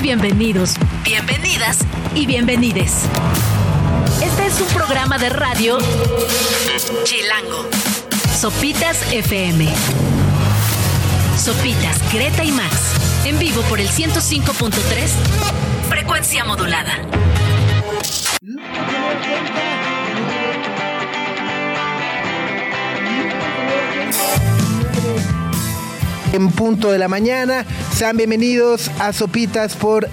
bienvenidos, bienvenidas y bienvenides. Este es un programa de radio Chilango. Sopitas FM. Sopitas, Greta y Max. En vivo por el 105.3. Frecuencia modulada. En punto de la mañana, sean bienvenidos a Sopitas por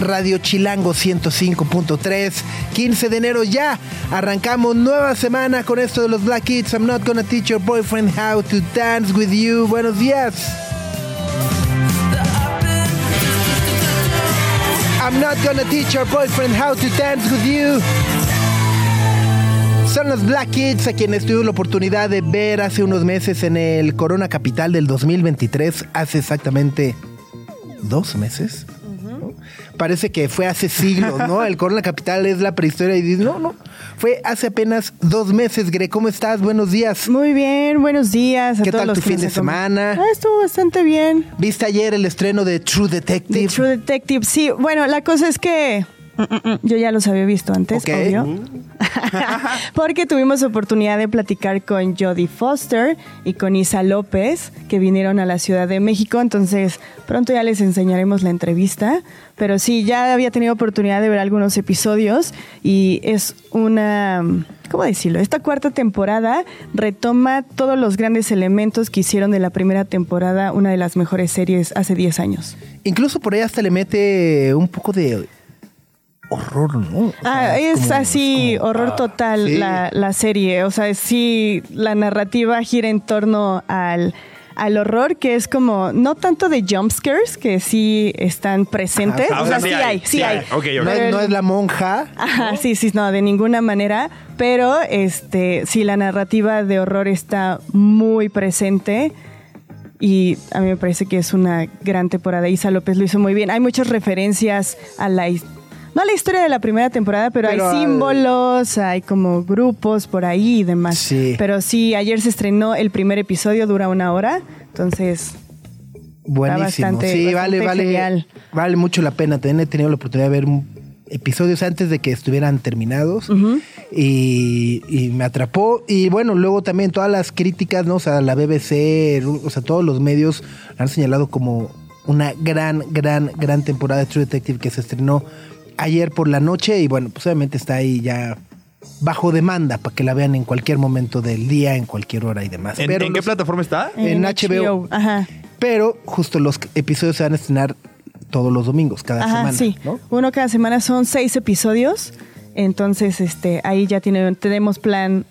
Radio Chilango 105.3. 15 de enero ya. Arrancamos nueva semana con esto de los Black Kids. I'm not gonna teach your boyfriend how to dance with you. Buenos días. I'm not gonna teach your boyfriend how to dance with you. Son los Black Kids a quienes tuve la oportunidad de ver hace unos meses en el Corona Capital del 2023, hace exactamente dos meses. ¿no? Parece que fue hace siglos, ¿no? El Corona Capital es la prehistoria y dices, no, no, fue hace apenas dos meses. Gre, ¿cómo estás? Buenos días. Muy bien, buenos días. A ¿Qué todos tal los tu fin de semana? Ah, estuvo bastante bien. ¿Viste ayer el estreno de True Detective? The True Detective, sí. Bueno, la cosa es que yo ya los había visto antes, Ok. obvio. Porque tuvimos oportunidad de platicar con Jodie Foster y con Isa López, que vinieron a la Ciudad de México. Entonces, pronto ya les enseñaremos la entrevista. Pero sí, ya había tenido oportunidad de ver algunos episodios y es una. ¿Cómo decirlo? Esta cuarta temporada retoma todos los grandes elementos que hicieron de la primera temporada una de las mejores series hace 10 años. Incluso por ahí hasta le mete un poco de horror, ¿no? O Ah, sea, es como- así, como- horror ah, total sí. la, la serie. O sea, sí, la narrativa gira en torno al, al horror, que es como, no tanto de jumpscares, que sí están presentes. Ajá, o sea, sí hay, sí hay. No, es, no la monja. Ajá, sí, sí, no, de ninguna manera. Pero este, sí, la narrativa de horror está muy presente. Y a mí me parece que es una gran temporada. Isa López lo hizo muy bien. Hay muchas referencias a la his- no la historia de la primera temporada, pero, hay símbolos, hay como grupos por ahí y demás. Sí. Pero sí, ayer se estrenó el primer episodio, dura una hora. Entonces, Buenísimo. bastante- sí, bastante vale, vale. genial. Vale mucho la pena. También he tenido la oportunidad de ver episodios antes de que estuvieran terminados. y, y me atrapó. Y bueno, luego también todas las críticas, ¿no? O sea, la BBC, o sea, todos los medios han señalado como una gran, gran, gran temporada de True Detective que se estrenó ayer por la noche. Y bueno, pues obviamente está ahí ya bajo demanda para que la vean en cualquier momento del día, en cualquier hora y demás. ¿En, Pero en qué plataforma está? En HBO. Ajá. pero justo los episodios se van a estrenar todos los domingos, cada Ajá, semana. sí. ¿no? Uno cada semana son seis episodios. Entonces, este, ahí ya tiene, tenemos plan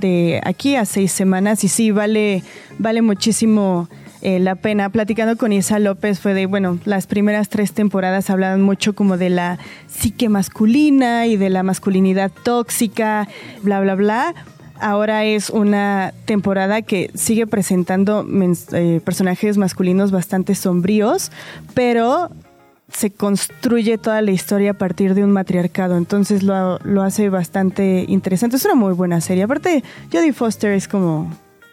de aquí a seis semanas. Y sí, vale, vale muchísimo eh, la pena. Platicando con Isa López fue de, bueno, las primeras tres temporadas hablaban mucho como de la psique masculina y de la masculinidad tóxica, bla, bla, bla. Ahora es una temporada que sigue presentando eh, personajes masculinos bastante sombríos, pero se construye toda la historia a partir de un matriarcado. Entonces lo, lo hace bastante interesante. Es una muy buena serie. Aparte, Jodie Foster es como.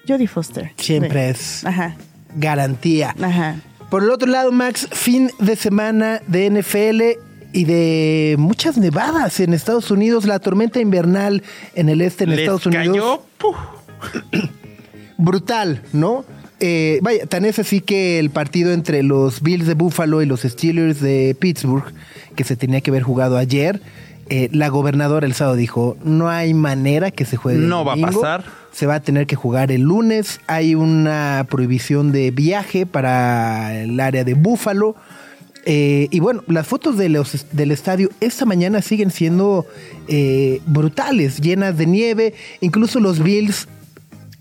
Jodie Foster. Siempre Sí. es Ajá, garantía. ajá. Por el otro lado, Max, fin de semana de NFL y de muchas nevadas en Estados Unidos. La tormenta invernal en el este en Les Estados Unidos. puf, brutal, ¿no? Eh, vaya, tan es así que el partido entre los Bills de Buffalo y los Steelers de Pittsburgh, que se tenía que haber jugado ayer, eh, la gobernadora el sábado dijo, no hay manera que se juegue. el No va a pasar. Se va a tener que jugar el lunes. Hay una prohibición de viaje para el área de Buffalo. Eh, y bueno, las fotos de los- del estadio esta mañana siguen siendo eh, brutales, llenas de nieve. Incluso los Bills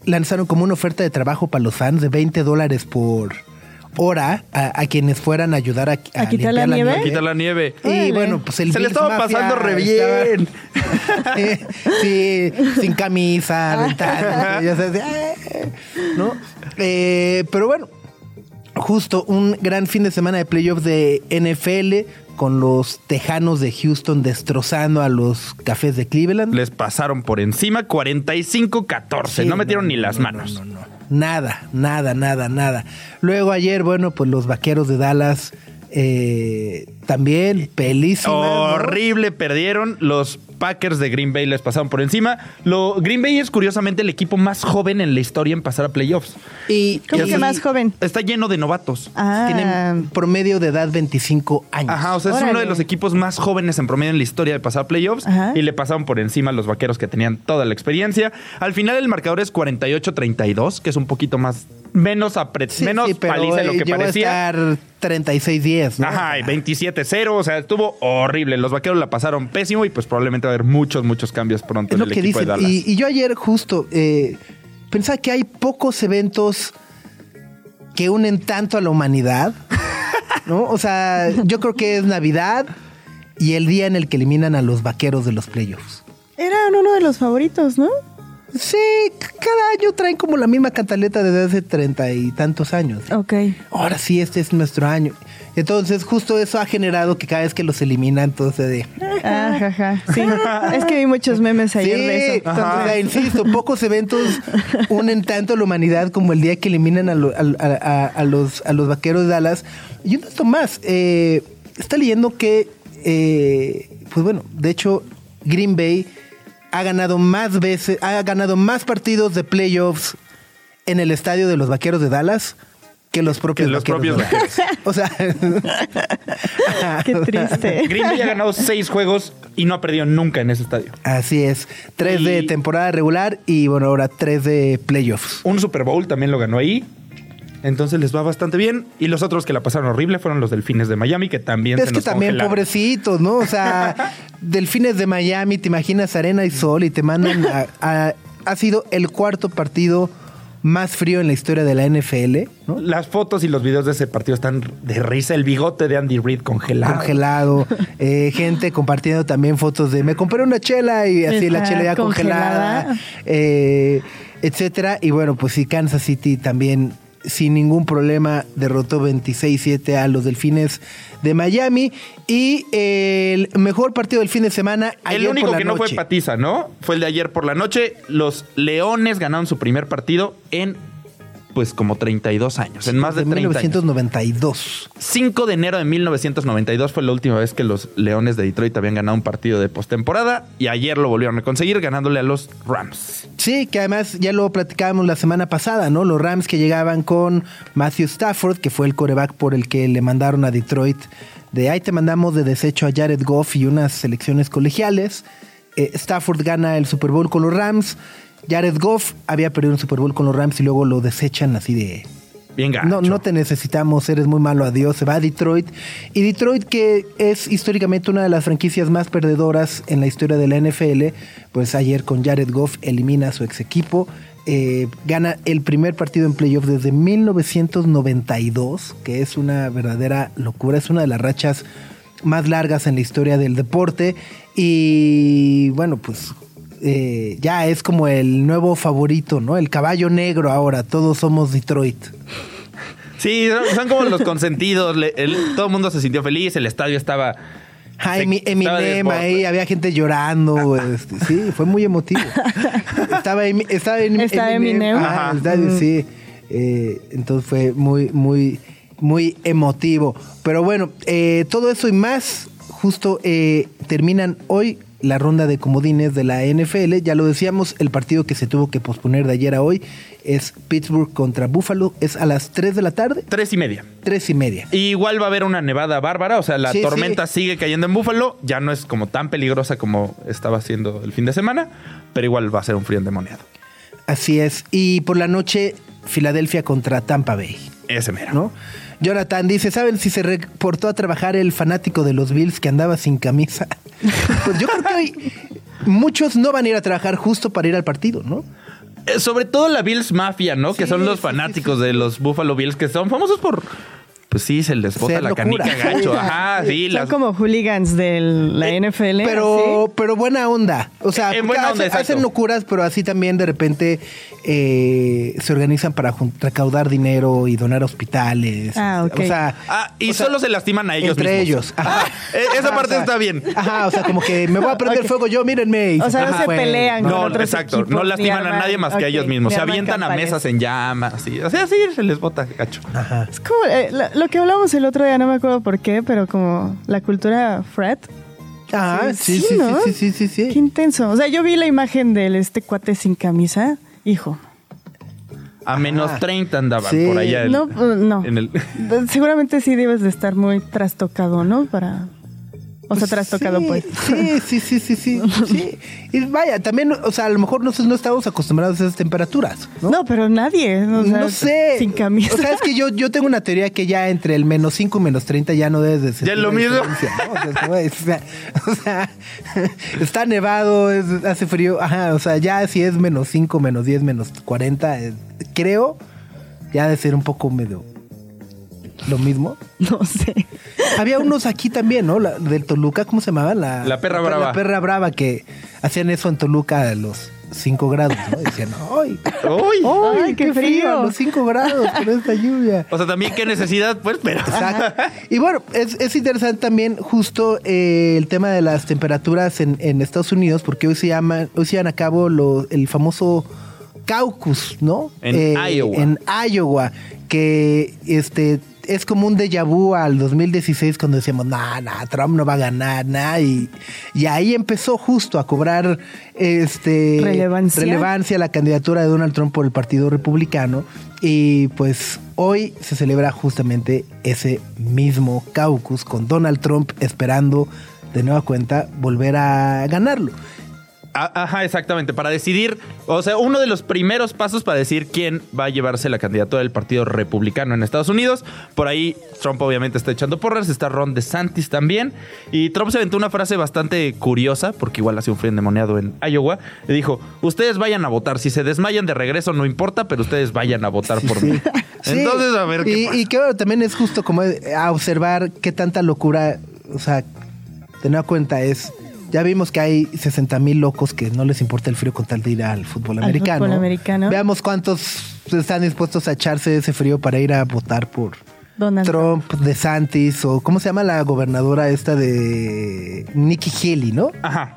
lanzaron como una oferta de trabajo para los fans de 20 dólares por hora a, a quienes fueran a ayudar a, ¿A quitar la limpiar nieve? quita la nieve. Y bueno, pues el Se le estaba Mafia pasando re estaba- bien. sí, sin camisa, aventando, ya sabes, "Eh", ¿no? Eh, pero bueno, justo un gran fin de semana de playoffs de NFL con los Tejanos de Houston destrozando a los Cafés de Cleveland. Les pasaron por encima 45-14. Sí, no metieron ni las no, manos. no, no, no. Nada, nada, nada, nada. Luego ayer, bueno, pues los vaqueros de Dallas Eh, también pelísima. ¿no? Horrible, perdieron. Los Packers de Green Bay les pasaron por encima. Lo, Green Bay es curiosamente el equipo más joven en la historia en pasar a playoffs. Y, ¿Cómo y que más joven? Está lleno de novatos. Ah, tienen promedio de edad 25 años. Ajá, o sea, es uno de los equipos más jóvenes en promedio en la historia de pasar a playoffs Ajá. y le pasaron por encima a los vaqueros que tenían toda la experiencia. Al final el marcador es 48-32, que es un poquito más menos apre- Sí, menos sí, paliza de lo que parecía. a estar 36-10. ¿no? Ajá, y 27-0, o sea, estuvo horrible. Los vaqueros la pasaron pésimo y pues probablemente va a haber muchos, muchos cambios pronto Es en lo el que equipo dicen. de Dallas. Y, y yo ayer justo eh, pensaba que hay pocos eventos que unen tanto a la humanidad. ¿No? O sea, yo creo que es Navidad y el día en el que eliminan a los vaqueros de los playoffs. Era uno de los favoritos, ¿no? Sí, cada año traen como la misma cantaleta desde hace treinta y tantos años. Ok. Ahora sí, este es nuestro año. Entonces, justo eso ha generado que cada vez que los eliminan, todo se de. Ah, jaja. Sí. Es que vi muchos memes ayer de Sí, eso. o sea, insisto, pocos eventos unen tanto a la humanidad como el día que eliminan a, lo- a- a- a los, a los vaqueros de Dallas. Y un dato más, eh, está leyendo que, eh, pues bueno, de hecho, Green Bay ha ganado más veces, ha ganado más partidos de playoffs en el estadio de los vaqueros de Dallas que los propios Que los propios. O sea, Qué triste. Green Bay ha ganado seis juegos y no ha perdido nunca en ese estadio. así es. Tres de temporada regular y bueno, ahora tres de playoffs. Un Super Bowl también lo ganó ahí. Entonces les va bastante bien. Y los otros que la pasaron horrible fueron los Delfines de Miami, que también Es se que nos también congelaron. pobrecitos, ¿no? O sea, delfines de Miami, te imaginas arena y sol y te mandan a, a- ha sido el cuarto partido más frío en la historia de la NFL, ¿no? Las fotos y los videos de ese partido están de risa. El bigote de Andy Reid congelado. Congelado, eh, gente compartiendo también fotos de me compré una chela y así la chela ya congelada, congelada. eh, etcétera. Y bueno, pues sí, Kansas City también sin ningún problema derrotó 26-7 a los Delfines de Miami. Y el mejor partido del fin de semana. El ayer único por la que no fue patiza, ¿no? Fue el de ayer por la noche. Los Leones ganaron su primer partido en, pues, como 32 años. En más de de 30 años. 1992. 5 de enero de 1992 fue la última vez que los Leones de Detroit habían ganado un partido de postemporada. Y ayer lo volvieron a conseguir ganándole a los Rams. Sí, que además ya lo platicábamos la semana pasada, ¿no? Los Rams que llegaban con Matthew Stafford, que fue el coreback por el que le mandaron a Detroit. De ahí te mandamos de desecho a Jared Goff y unas selecciones colegiales. Eh, Stafford gana el Super Bowl con los Rams. Jared Goff había perdido un Super Bowl con los Rams y luego lo desechan así de... Bien gacho. No, no te necesitamos, eres muy malo, adiós. Se va a Detroit. Y Detroit, que es históricamente una de las franquicias más perdedoras en la historia de la NFL, pues ayer con Jared Goff elimina a su ex equipo. eh, gana el primer partido en playoff desde 1992, que es una verdadera locura. Es una de las rachas más largas en la historia del deporte. Y bueno, pues eh, ya es como el nuevo favorito, ¿no? El caballo negro ahora. Todos somos Detroit. Sí, son, como los consentidos. le- el- todo el mundo se sintió feliz. El estadio estaba. Ah, se- estaba Eminem ahí, había gente llorando. este, sí, fue muy emotivo. estaba, Emi- estaba, Em- Estaba Eminem. Ajá, Ajá. el estadio, Mm. sí. Eh, entonces fue muy, muy, muy emotivo. Pero bueno, eh, todo eso y más, justo eh, terminan hoy la ronda de comodines de la NFL. Ya lo decíamos, el partido que se tuvo que posponer de ayer a hoy es Pittsburgh contra Buffalo. Es a las 3 de la tarde, Tres y media. 3 y media. Y igual va a haber una nevada bárbara, o sea, la Sí, tormenta sí. sigue cayendo en Búfalo, ya no es como tan peligrosa como estaba siendo el fin de semana, pero igual va a ser un frío endemoniado. Así es. Y por la noche, Filadelfia contra Tampa Bay, Ese mero. ¿no? Jonathan dice, ¿saben si se reportó a trabajar el fanático de los Bills que andaba sin camisa? Pues yo creo que hoy muchos no van a ir a trabajar justo para ir al partido, ¿no? Eh, sobre todo la Bills Mafia, ¿no? que son los sí, fanáticos de los Buffalo Bills, que son famosos por... Pues sí, se les bota la locura. canica gacho. Ajá, sí. Son Las, como hooligans de la NFL. Pero, pero buena onda. O sea, buena hacen, onda, exacto. hacen locuras, pero así también de repente eh, se organizan para recaudar dinero y donar hospitales. Ah, ok. O sea, Ah, y o sea, solo se lastiman a ellos entre mismos. ellos. Ajá. Eh, esa Ajá, parte o sea, está bien. Ajá, o sea, como que me voy a prender Ok. fuego yo, mírenme. y O sea, no se pelean con No, otros exacto. equipos, No lastiman a nadie más que a ellos mismos. Se avientan a mesas en llamas. Y, o sea, sí, se les bota gacho. Ajá. Es como, eh, la- lo que hablamos el otro día, no me acuerdo por qué, pero como la cultura frat. Ah, sí, sí, sí, ¿no? sí, sí, sí, sí. Qué intenso. O sea, yo vi la imagen del este cuate sin camisa. Hijo. A menos 30 andaban Sí. por allá. en- No, no. En el, Seguramente sí debes de estar muy trastocado, ¿no? Para. O sea, trastocado, sí, pues. Sí, sí, sí, sí, sí, sí. Y vaya, también, o sea, a lo mejor nosotros no estamos acostumbrados a esas temperaturas, ¿no? ¿no? pero nadie. O sea, no sé. Sin camisa. O sea, es que yo, yo tengo una teoría que ya entre el menos 5 y menos 30 ya no debes de ser. Ya es lo mismo. ¿no? O sea, o sea, o sea, está nevado, es- hace frío. Ajá, o sea, ya si es menos 5, menos 10, menos 40, eh, creo, ya de ser un poco medio lo mismo. No sé. Había unos aquí también, ¿no? La, del Toluca, ¿cómo se llamaban? La, La perra brava. La perra brava que hacían eso en Toluca a los 5 grados, ¿no? Y decían, ¡ay! ¡Uy! ¡Ay, Ay, qué, qué frío! frío! Los 5 grados con esta lluvia. O sea, también qué necesidad, pues, pero. Exacto. Y bueno, es, es interesante también justo eh, el tema de las temperaturas en, en Estados Unidos, porque hoy se llama, hoy se llevan a cabo lo- el famoso caucus, ¿no? En Iowa. En Iowa, que este es como un déjà vu al 2016 cuando decíamos, nah, nah, Trump no va a ganar, nada. Y, y ahí empezó justo a cobrar este Relevancia. relevancia la candidatura de Donald Trump por el Partido Republicano. Y pues hoy se celebra justamente ese mismo caucus con Donald Trump esperando de nueva cuenta volver a ganarlo. Ajá, exactamente. Para decidir, o sea, uno de los primeros pasos para decir quién va a llevarse la candidatura del Partido Republicano en Estados Unidos. Por ahí Trump obviamente está echando porras, está Ron DeSantis también. Y Trump se aventó una frase bastante curiosa, porque igual hace un frío endemoniado en Iowa. Le dijo, ustedes vayan a votar. Si se desmayan de regreso no importa, pero ustedes vayan a votar por mí. Sí. Entonces, a ver qué y, pasa. y que bueno, también es justo como eh, a observar qué tanta locura, o sea, nueva cuenta es... Ya vimos que hay 60 mil locos que no les importa el frío con tal de ir al fútbol Al americano. fútbol americano. Veamos cuántos están dispuestos a echarse ese frío para ir a votar por Donald Trump, DeSantis o ¿cómo se llama la gobernadora esta de Nikki Haley, ¿no? Ajá.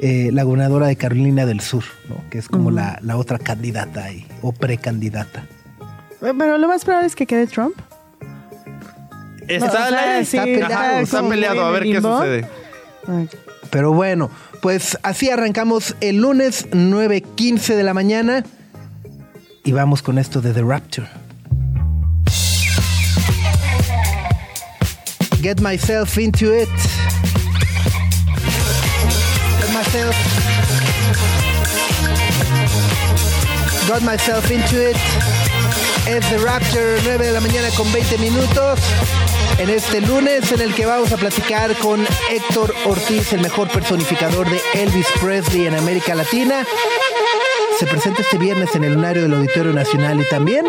Eh, la gobernadora de Carolina del Sur, ¿no? Que es como la, la otra candidata ahí, o precandidata. Pero lo más probable es que quede Trump. Está, o sea, la- sí, está peleado, Ajá, está peleado, a ver qué sucede. Ay, Pero bueno, pues así arrancamos el lunes 9.15 de la mañana y vamos con esto de The Rapture. Get myself into it. Get myself. Got myself into it. Es The Rapture, 9 de la mañana con 20 minutos. En este lunes en el que vamos a platicar con Héctor Ortiz, el mejor personificador de Elvis Presley en América Latina. Se presenta este viernes en el lunario del Auditorio Nacional y también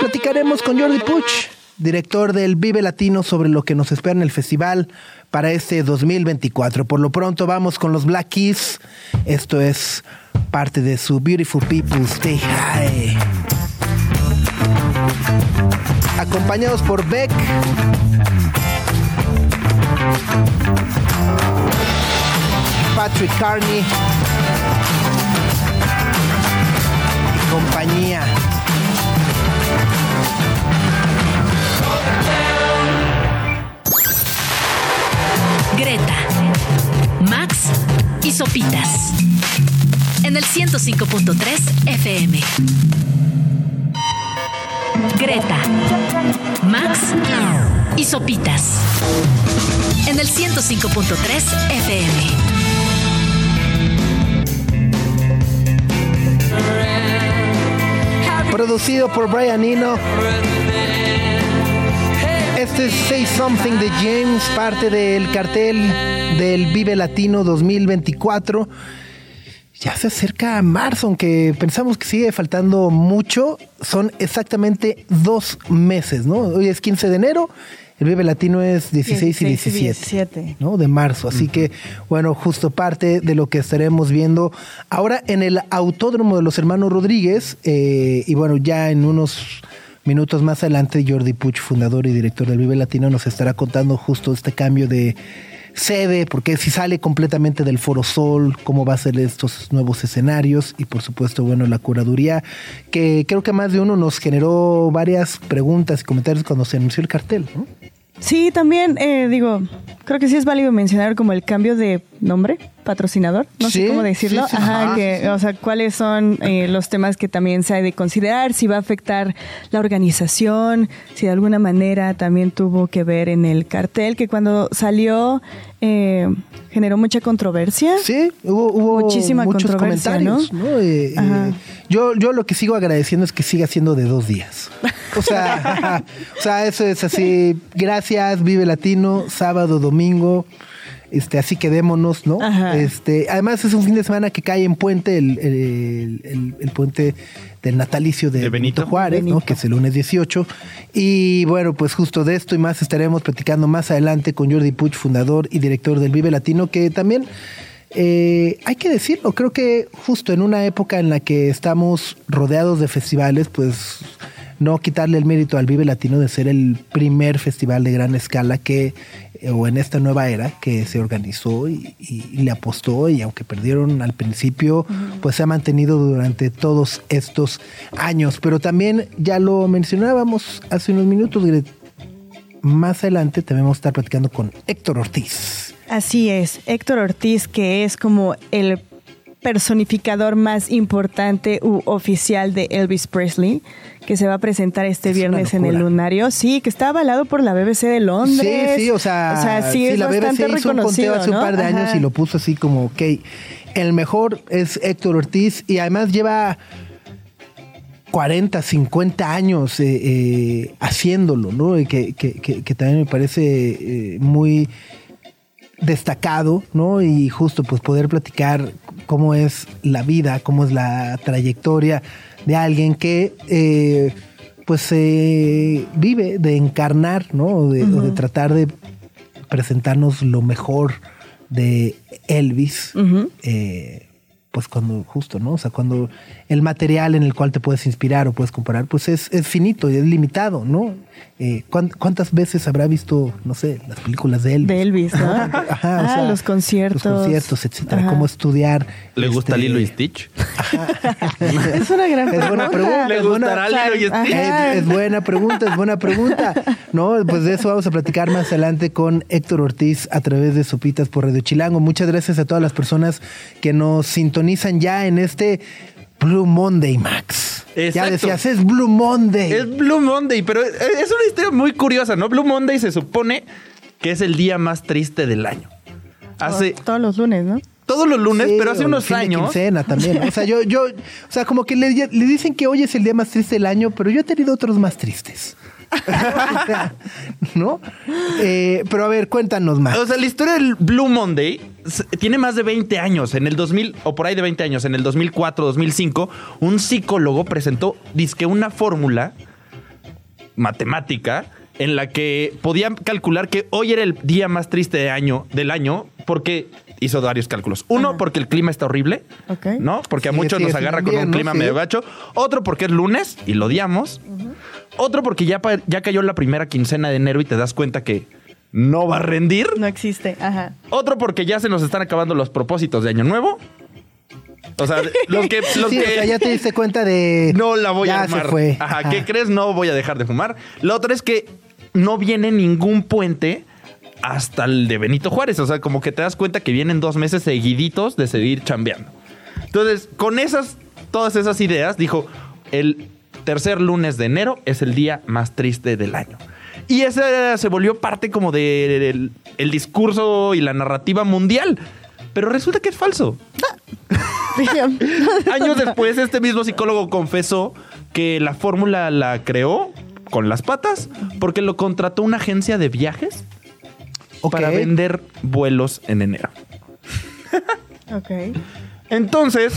platicaremos con Jordi Puch, director del Vive Latino, sobre lo que nos espera en el festival para este 2024. Por lo pronto vamos con los Black Keys. Esto es parte de su Beautiful People Stay High. Acompañados por Beck. Patrick Carney. Y compañía. Greta, Max y Sopitas. En el 105.3 FM. Greta, Max y Sopitas. En el 105.3 FM. Producido por Brian Eno. Este es Say Something de James, parte del cartel del Vive Latino 2024. Ya se acerca a marzo, aunque pensamos que sigue faltando mucho. Son exactamente dos meses, ¿no? Hoy es 15 de enero, el Vive Latino es 16 y 16 y 17. 17. ¿no? De marzo. Así que, bueno, justo parte de lo que estaremos viendo ahora en el Autódromo de los Hermanos Rodríguez. eh, y bueno, ya en unos minutos más adelante, Jordi Puch, fundador y director del Vive Latino, nos estará contando justo este cambio de, sede, porque si sale completamente del Foro Sol, cómo va a ser estos nuevos escenarios y por supuesto, bueno, la curaduría, que creo que más de uno nos generó varias preguntas y comentarios cuando se anunció el cartel, ¿no? Sí, también eh, digo, creo que sí es válido mencionar como el cambio de nombre, patrocinador, no Sí, sé cómo decirlo, sí, sí, ajá, ajá, que, o sea, cuáles son eh, los temas que también se ha de considerar, si va a afectar la organización, si de alguna manera también tuvo que ver en el cartel, que cuando salió eh, generó mucha controversia. Sí, hubo, hubo Muchísima muchos controversia, comentarios, ¿no? Eh, eh, yo, yo lo que sigo agradeciendo es que siga siendo de dos días. O sea, o sea, eso es así. Gracias, Vive Latino, sábado, domingo. Este, así quedémonos, ¿no? Ajá. Este, además es un fin de semana que cae en puente el, el- el- el puente del natalicio de, De Benito. Benito Juárez, ¿no? Que es el lunes 18. Y bueno, pues justo de esto y más estaremos platicando más adelante con Jordi Puig, fundador y director del Vive Latino, que también eh, hay que decirlo, creo que justo en una época en la que estamos rodeados de festivales, pues no quitarle el mérito al Vive Latino de ser el primer festival de gran escala que, eh, o en esta nueva era, que se organizó y, y- y le apostó y aunque perdieron al principio, pues se ha mantenido durante todos estos años. Pero también ya lo mencionábamos hace unos minutos, más adelante también vamos a estar platicando con Héctor Ortiz. Así es, Héctor Ortiz, que es como el personificador más importante u oficial de Elvis Presley, que se va a presentar este Es viernes en el. Lunario. Sí, que está avalado por la BBC de Londres. Sí, sí, o sea, sí, sí, es la bastante BBC hizo un conteo hace un par de años y lo puso así como, ok, el mejor es Héctor Ortiz y además lleva 40, 50 años eh, eh, haciéndolo, ¿no? Y que, que- que- que también me parece eh, muy destacado, ¿no? Y justo pues poder platicar cómo es la vida, cómo es la trayectoria de alguien que eh, pues eh, vive de encarnar, ¿no? O de, o de tratar de presentarnos lo mejor de Elvis. Eh, pues cuando justo, ¿no? O sea, cuando el material en el cual te puedes inspirar o puedes comparar, pues es, es finito y es limitado, ¿no? Eh, ¿cuán- ¿Cuántas veces habrá visto, no sé, las películas de Elvis? De Elvis, ¿no? Ajá, o Ah, sea, los conciertos. Los conciertos, etcétera. Ajá. Cómo estudiar. ¿Le gusta este, Lilo y Stitch? Es una gran Es buena pregunta. ¿Le es buena- gustará Lilo y Stitch? Es, es buena pregunta, es buena pregunta. No, pues de eso vamos a platicar más adelante con Héctor Ortiz a través de Sopitas por Radio Chilango. Muchas gracias a todas las personas que nos sintonizan ya en este Blue Monday, Max. Ya decías, es Blue Monday. Es Blue Monday, pero es una historia muy curiosa, ¿no? Blue Monday se supone que es el día más triste del año. Hace Todos los lunes, ¿no? todos los lunes, Sí, pero hace unos fin de años. quincena también. ¿no? O sea, yo, yo, o sea, como que le, le dicen que hoy es el día más triste del año, pero yo he tenido otros más tristes. ¿No? Eh, pero a ver, cuéntanos más. O sea, la historia del Blue Monday tiene más de 20 años. En el 2000, o por ahí de 20 años, en el 2004, 2005, un psicólogo presentó, dizque una fórmula matemática en la que podían calcular que hoy era el día más triste de año, del año porque hizo varios cálculos. Uno, Ajá. porque el clima está horrible, Ok. ¿no? Porque a muchos nos agarra con un clima sí. medio gacho. Otro, porque es lunes y lo odiamos. Otro, porque ya, ya cayó la primera quincena de enero y te das cuenta que no va a rendir. No existe. Ajá. Otro porque ya se nos están acabando los propósitos de Año Nuevo. O sea, los que, los Sí, o que sea, ya te diste cuenta de. no la voy ya a armar. Se fue. Ajá, Ajá. ¿qué crees? No voy a dejar de fumar. La otra es que no viene ningún puente hasta el de Benito Juárez. O sea, como que te das cuenta que vienen dos meses seguiditos de seguir chambeando. Entonces, con esas, todas esas ideas, dijo, el tercer lunes de enero es el día más triste del año. Y ese se volvió parte como del el discurso y la narrativa mundial. Pero resulta que es falso. Años después, este mismo psicólogo confesó que la fórmula la creó con las patas porque lo contrató una agencia de viajes Ok. para vender vuelos en enero. ok. Entonces,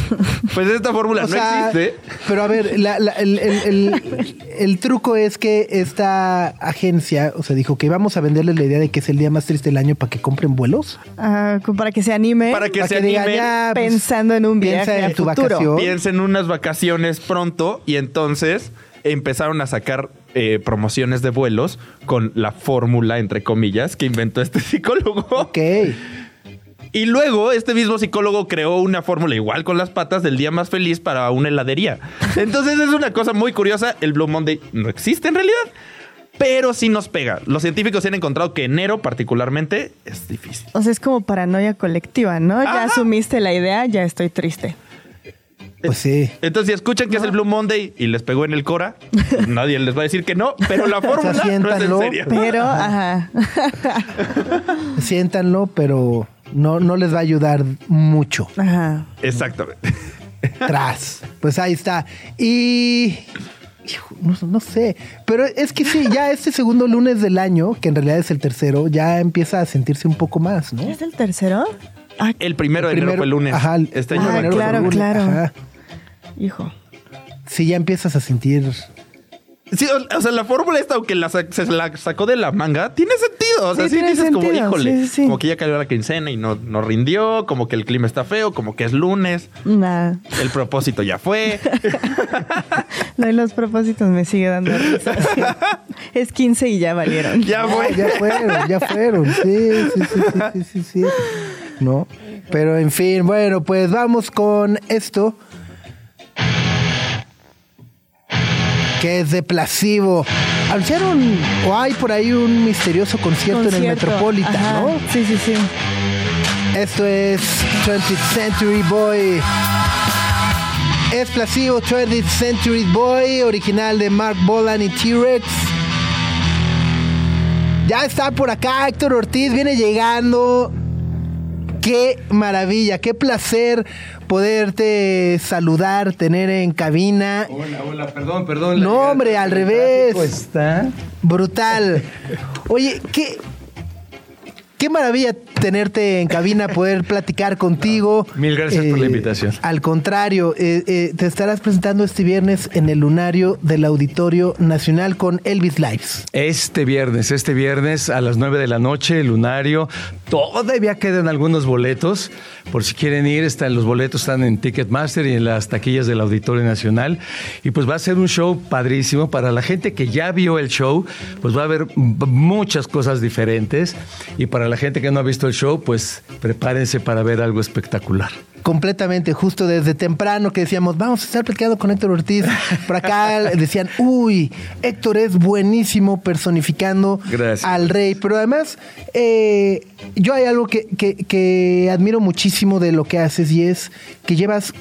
pues esta fórmula O no sea, existe. Pero a ver, la- la- el, el- el- el truco es que esta agencia, o sea, dijo que vamos a venderles la idea de que es el día más triste del año para que compren vuelos. Ah, como para que se anime. Para que Para se que anime, ya, pues, pensando en un piensa viaje en al tu futuro. vacación. piensen unas vacaciones pronto y entonces empezaron a sacar eh, promociones de vuelos con la fórmula, entre comillas, que inventó este psicólogo. Ok. Y luego este mismo psicólogo creó una fórmula igual con las patas del día más feliz para una heladería. Entonces es una cosa muy curiosa. El Blue Monday no existe en realidad, pero sí nos pega. Los científicos han encontrado que enero particularmente es difícil. O sea, es como paranoia colectiva, ¿no? Ya Ajá. asumiste la idea, ya estoy triste. Pues sí. Entonces si escuchan que es el Blue Monday y les pegó en el Cora, nadie les va a decir que no, pero la fórmula no es en siéntanlo. serio. Pero, ajá. Siéntanlo, pero no, no les va a ayudar mucho. Ajá. Exactamente. Tras. Pues ahí está. Y. hijo, No, no sé. Pero es que sí, ya este segundo lunes del año, que en realidad es el tercero, ya empieza a sentirse un poco más, ¿no? ¿Es el tercero? Ah, El primero de enero fue el lunes. Ajá, el- este el año Ah, el claro, lunes, claro. ajá. hijo. Sí, ya empiezas a sentir. Sí, o, o sea, la fórmula esta, aunque la, se la sacó de la manga, tiene sentido. O sea, Sí, dices como, híjole, sí, sí, sí. como que ya cayó la quincena y no, no rindió, como que el clima está feo, como que es lunes, Nada. el propósito ya fue. Lo de los propósitos me sigue dando risa. sí. Es 15 y ya valieron. ya fue. ya fueron, ya fueron. Sí, sí, sí, sí, sí, sí, sí. ¿No? Pero en fin, bueno, pues vamos con esto. Que es de Placebo. Anunciaron, o hay por ahí un misterioso concierto, en el. Metropolitan, Ajá. ¿no? Sí, sí, sí. Esto es 20th Century Boy. Es Placebo 20th Century Boy, original de Mark Bolan y T-Rex. Ya está por acá Héctor Ortiz, viene llegando. Qué maravilla, qué placer poderte saludar, tener en cabina. Hola, hola, perdón, perdón. No, hombre, al revés. ¿Cómo está? Brutal. Oye, qué, qué maravilla tenerte en cabina, poder platicar contigo. Mil gracias por la invitación. Al contrario, eh, eh, te estarás presentando este viernes en el lunario del Auditorio Nacional con Elvis Lives. Este viernes, este viernes a las 9 de la noche, el lunario. Todavía quedan algunos boletos. Por si quieren ir, están, los boletos están en Ticketmaster y en las taquillas del Auditorio Nacional. Y pues va a ser un show padrísimo. Para la gente que ya vio el show, pues va a haber muchas cosas diferentes. Y para la gente que no ha visto el show, pues prepárense para ver algo espectacular. Completamente, justo desde temprano que decíamos, vamos a estar platicando con Héctor Ortiz. Por acá decían, uy, Héctor es buenísimo personificando Gracias. al rey. Pero además, eh, yo hay algo que, que- que admiro muchísimo de lo que haces y es que llevas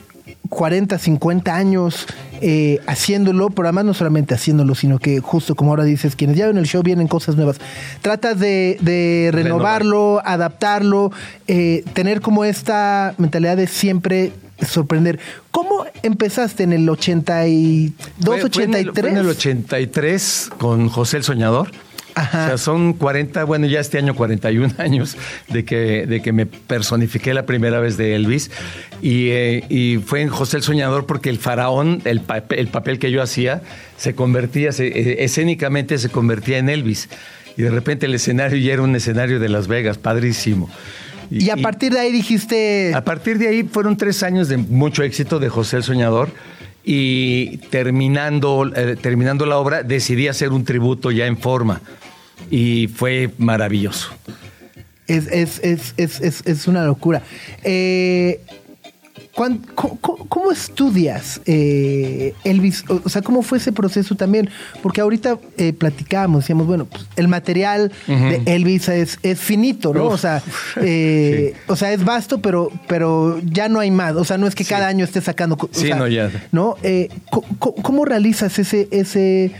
40, 50 años eh, haciéndolo, pero además no solamente haciéndolo, sino que justo como ahora dices, quienes ya ven el show vienen cosas nuevas. Tratas de, de renovarlo, adaptarlo, eh, tener como esta mentalidad de siempre sorprender. ¿Cómo empezaste en el 82, Fue- fue en el- 83? Fue en el 83 con José el Soñador. Ajá. O sea, son 40, bueno, ya este año 41 años de que, de que me personifiqué la primera vez de Elvis. Y, eh, y fue en José el Soñador porque el faraón, el, pa- el papel que yo hacía, se convertía, se- eh, escénicamente se convertía en Elvis. Y de repente el escenario ya era un escenario de Las Vegas, padrísimo. y a partir de ahí dijiste... A partir de ahí fueron tres años de mucho éxito de José el Soñador y terminando, eh, terminando la obra decidí hacer un tributo ya en forma y fue maravilloso. Es, es, es, es, es, es una locura. Eh, ¿Cómo, estudias, eh, Elvis? O sea, ¿cómo fue ese proceso también? Porque ahorita eh, platicábamos, decíamos, bueno, pues, el material de Elvis es, es finito, ¿no? Uf. O sea, eh, o sea, es vasto, pero, pero ya no hay más. O sea, no es que cada año esté sacando... o Sí, sea, no, ya. ¿no? Co- ¿Cómo realizas ese, ese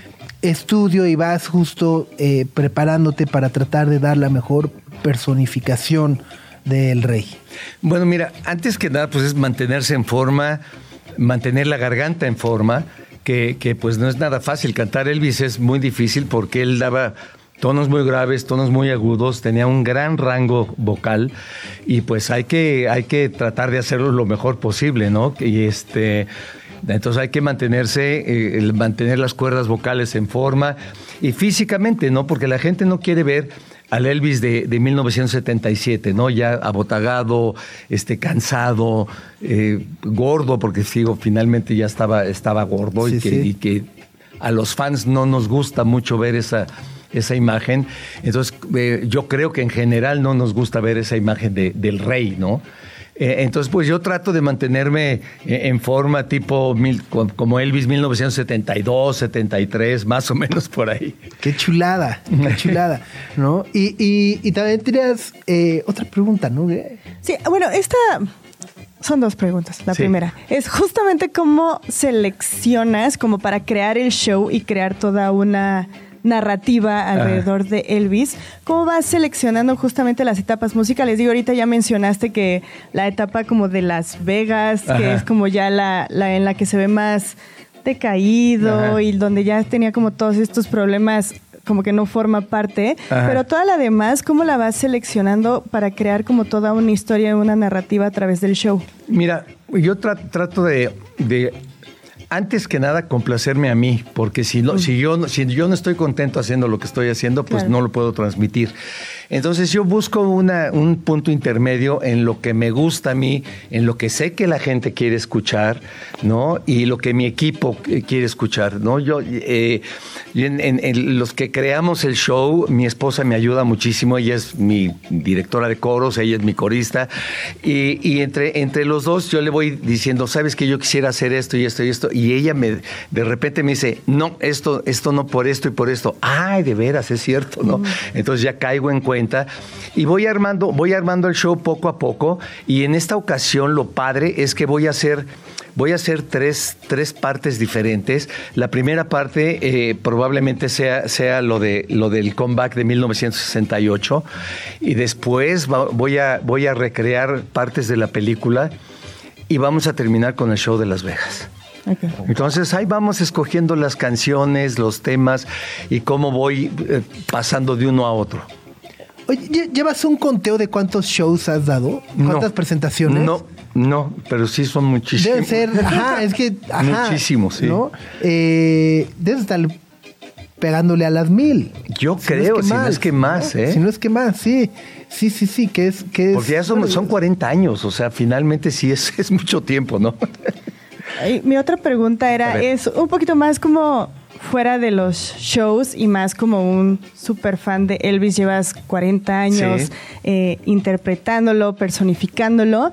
estudio y vas justo eh, preparándote para tratar de dar la mejor personificación del rey? Bueno, mira, antes que nada, pues es mantenerse en forma, mantener la garganta en forma, que, que, pues no es nada fácil. Cantar Elvis es muy difícil porque él daba tonos muy graves, tonos muy agudos, tenía un gran rango vocal y pues hay que, hay que tratar de hacerlo lo mejor posible, ¿no? Y este... Entonces hay que mantenerse, eh, mantener las cuerdas vocales en forma y físicamente, ¿no? Porque la gente no quiere ver al Elvis de, de 1977, ¿no? Ya abotagado, este, cansado, eh, gordo, porque sigo, finalmente ya estaba, estaba gordo Sí, y, que, sí. y que a los fans no nos gusta mucho ver esa, esa imagen. Entonces, eh, yo creo que en general no nos gusta ver esa imagen de- del rey, ¿no? Eh, entonces, pues yo trato de mantenerme eh, en forma tipo mil- co- como Elvis 1972, 73, más o menos por ahí. Qué chulada, qué chulada, ¿no? Y, y, y también tenías eh, otra pregunta, ¿no? Sí, bueno, esta son dos preguntas. La Sí. primera es justamente cómo seleccionas como para crear el show y crear toda una narrativa alrededor de Elvis. ¿Cómo vas seleccionando justamente las etapas musicales? Digo, ahorita ya mencionaste que la etapa como de Las Vegas, que es como ya la, la en la que se ve más decaído Ajá. y donde ya tenía como todos estos problemas como que no forma parte, Ajá. pero toda la demás, ¿cómo la vas seleccionando para crear como toda una historia, una narrativa a través del show? Mira, yo tra- trato de, de, antes que nada, complacerme a mí, porque si, no, si, yo, no- si yo no estoy contento haciendo lo que estoy haciendo, pues Claro. no lo puedo transmitir. Entonces yo busco una, un punto intermedio en lo que me gusta a mí, en lo que sé que la gente quiere escuchar, ¿no? Y lo que mi equipo quiere escuchar, ¿no? Yo, eh, en, en- en los que creamos el show, mi esposa me ayuda muchísimo, ella es mi directora de coros, ella es mi corista, y, y entre, entre los dos yo le voy diciendo, sabes que yo quisiera hacer esto y esto y esto, y ella me de repente me dice, no, esto, esto no por esto y por esto. Ay, de veras, es cierto, ¿no? Entonces ya caigo en cuenta y voy armando, voy armando el show poco a poco, y en esta ocasión lo padre es que voy a hacer Voy a hacer tres, tres partes diferentes. La primera parte eh, probablemente sea, sea lo, de, lo del comeback de 1968 y después va- voy, a, voy a recrear partes de la película y vamos a terminar con el show de Las Vegas. Entonces ahí vamos escogiendo las canciones, los temas y cómo voy eh, pasando de uno a otro. Oye, ¿lle- ¿llevas un conteo de cuántos shows has dado? ¿Cuántas No. presentaciones? No, no, pero sí son muchísimos. Deben ser, ajá, es que, ajá. Muchísimos, sí. ¿no? Eh, debes estar pegándole a las mil. Yo creo, si no es que más, ¿no? ¿eh? Si no es que más, sí. Sí, sí, sí, que es... Que es Porque ya son, son 40 años, o sea, finalmente sí es, es mucho tiempo, ¿no? Ay, Mi otra pregunta era, es un poquito más como fuera de los shows y más como un super fan de Elvis, llevas 40 años Sí. eh, interpretándolo, personificándolo,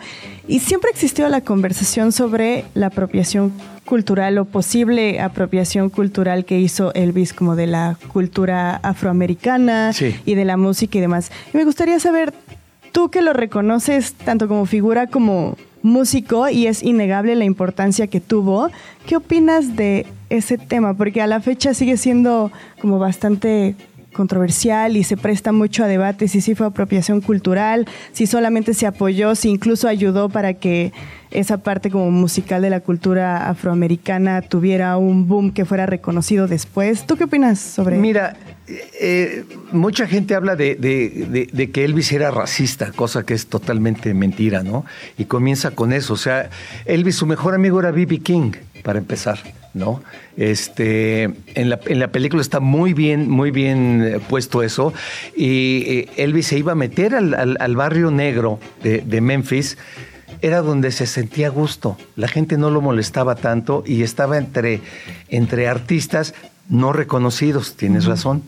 y siempre existió la conversación sobre la apropiación cultural o posible apropiación cultural que hizo Elvis como de la cultura afroamericana Sí. y de la música y demás. Y me gustaría saber, tú que lo reconoces tanto como figura como músico y es innegable la importancia que tuvo, ¿qué opinas de ese tema? Porque a la fecha sigue siendo como bastante controversial y se presta mucho a debate si sí fue apropiación cultural, si solamente se apoyó, si incluso ayudó para que esa parte como musical de la cultura afroamericana tuviera un boom que fuera reconocido después. ¿Tú qué opinas sobre Mira, eh, mucha gente habla de- de que Elvis era racista, cosa que es totalmente mentira, ¿no? Y comienza con eso. O sea, Elvis, su mejor amigo era B.B. King, para empezar, ¿no? Este, en, la, en la película está muy bien, muy bien eh, puesto eso. Y eh, Elvis se iba a meter al, al- al barrio negro de, de Memphis era donde se sentía a gusto. La gente no lo molestaba tanto y estaba entre, entre artistas no reconocidos, tienes razón.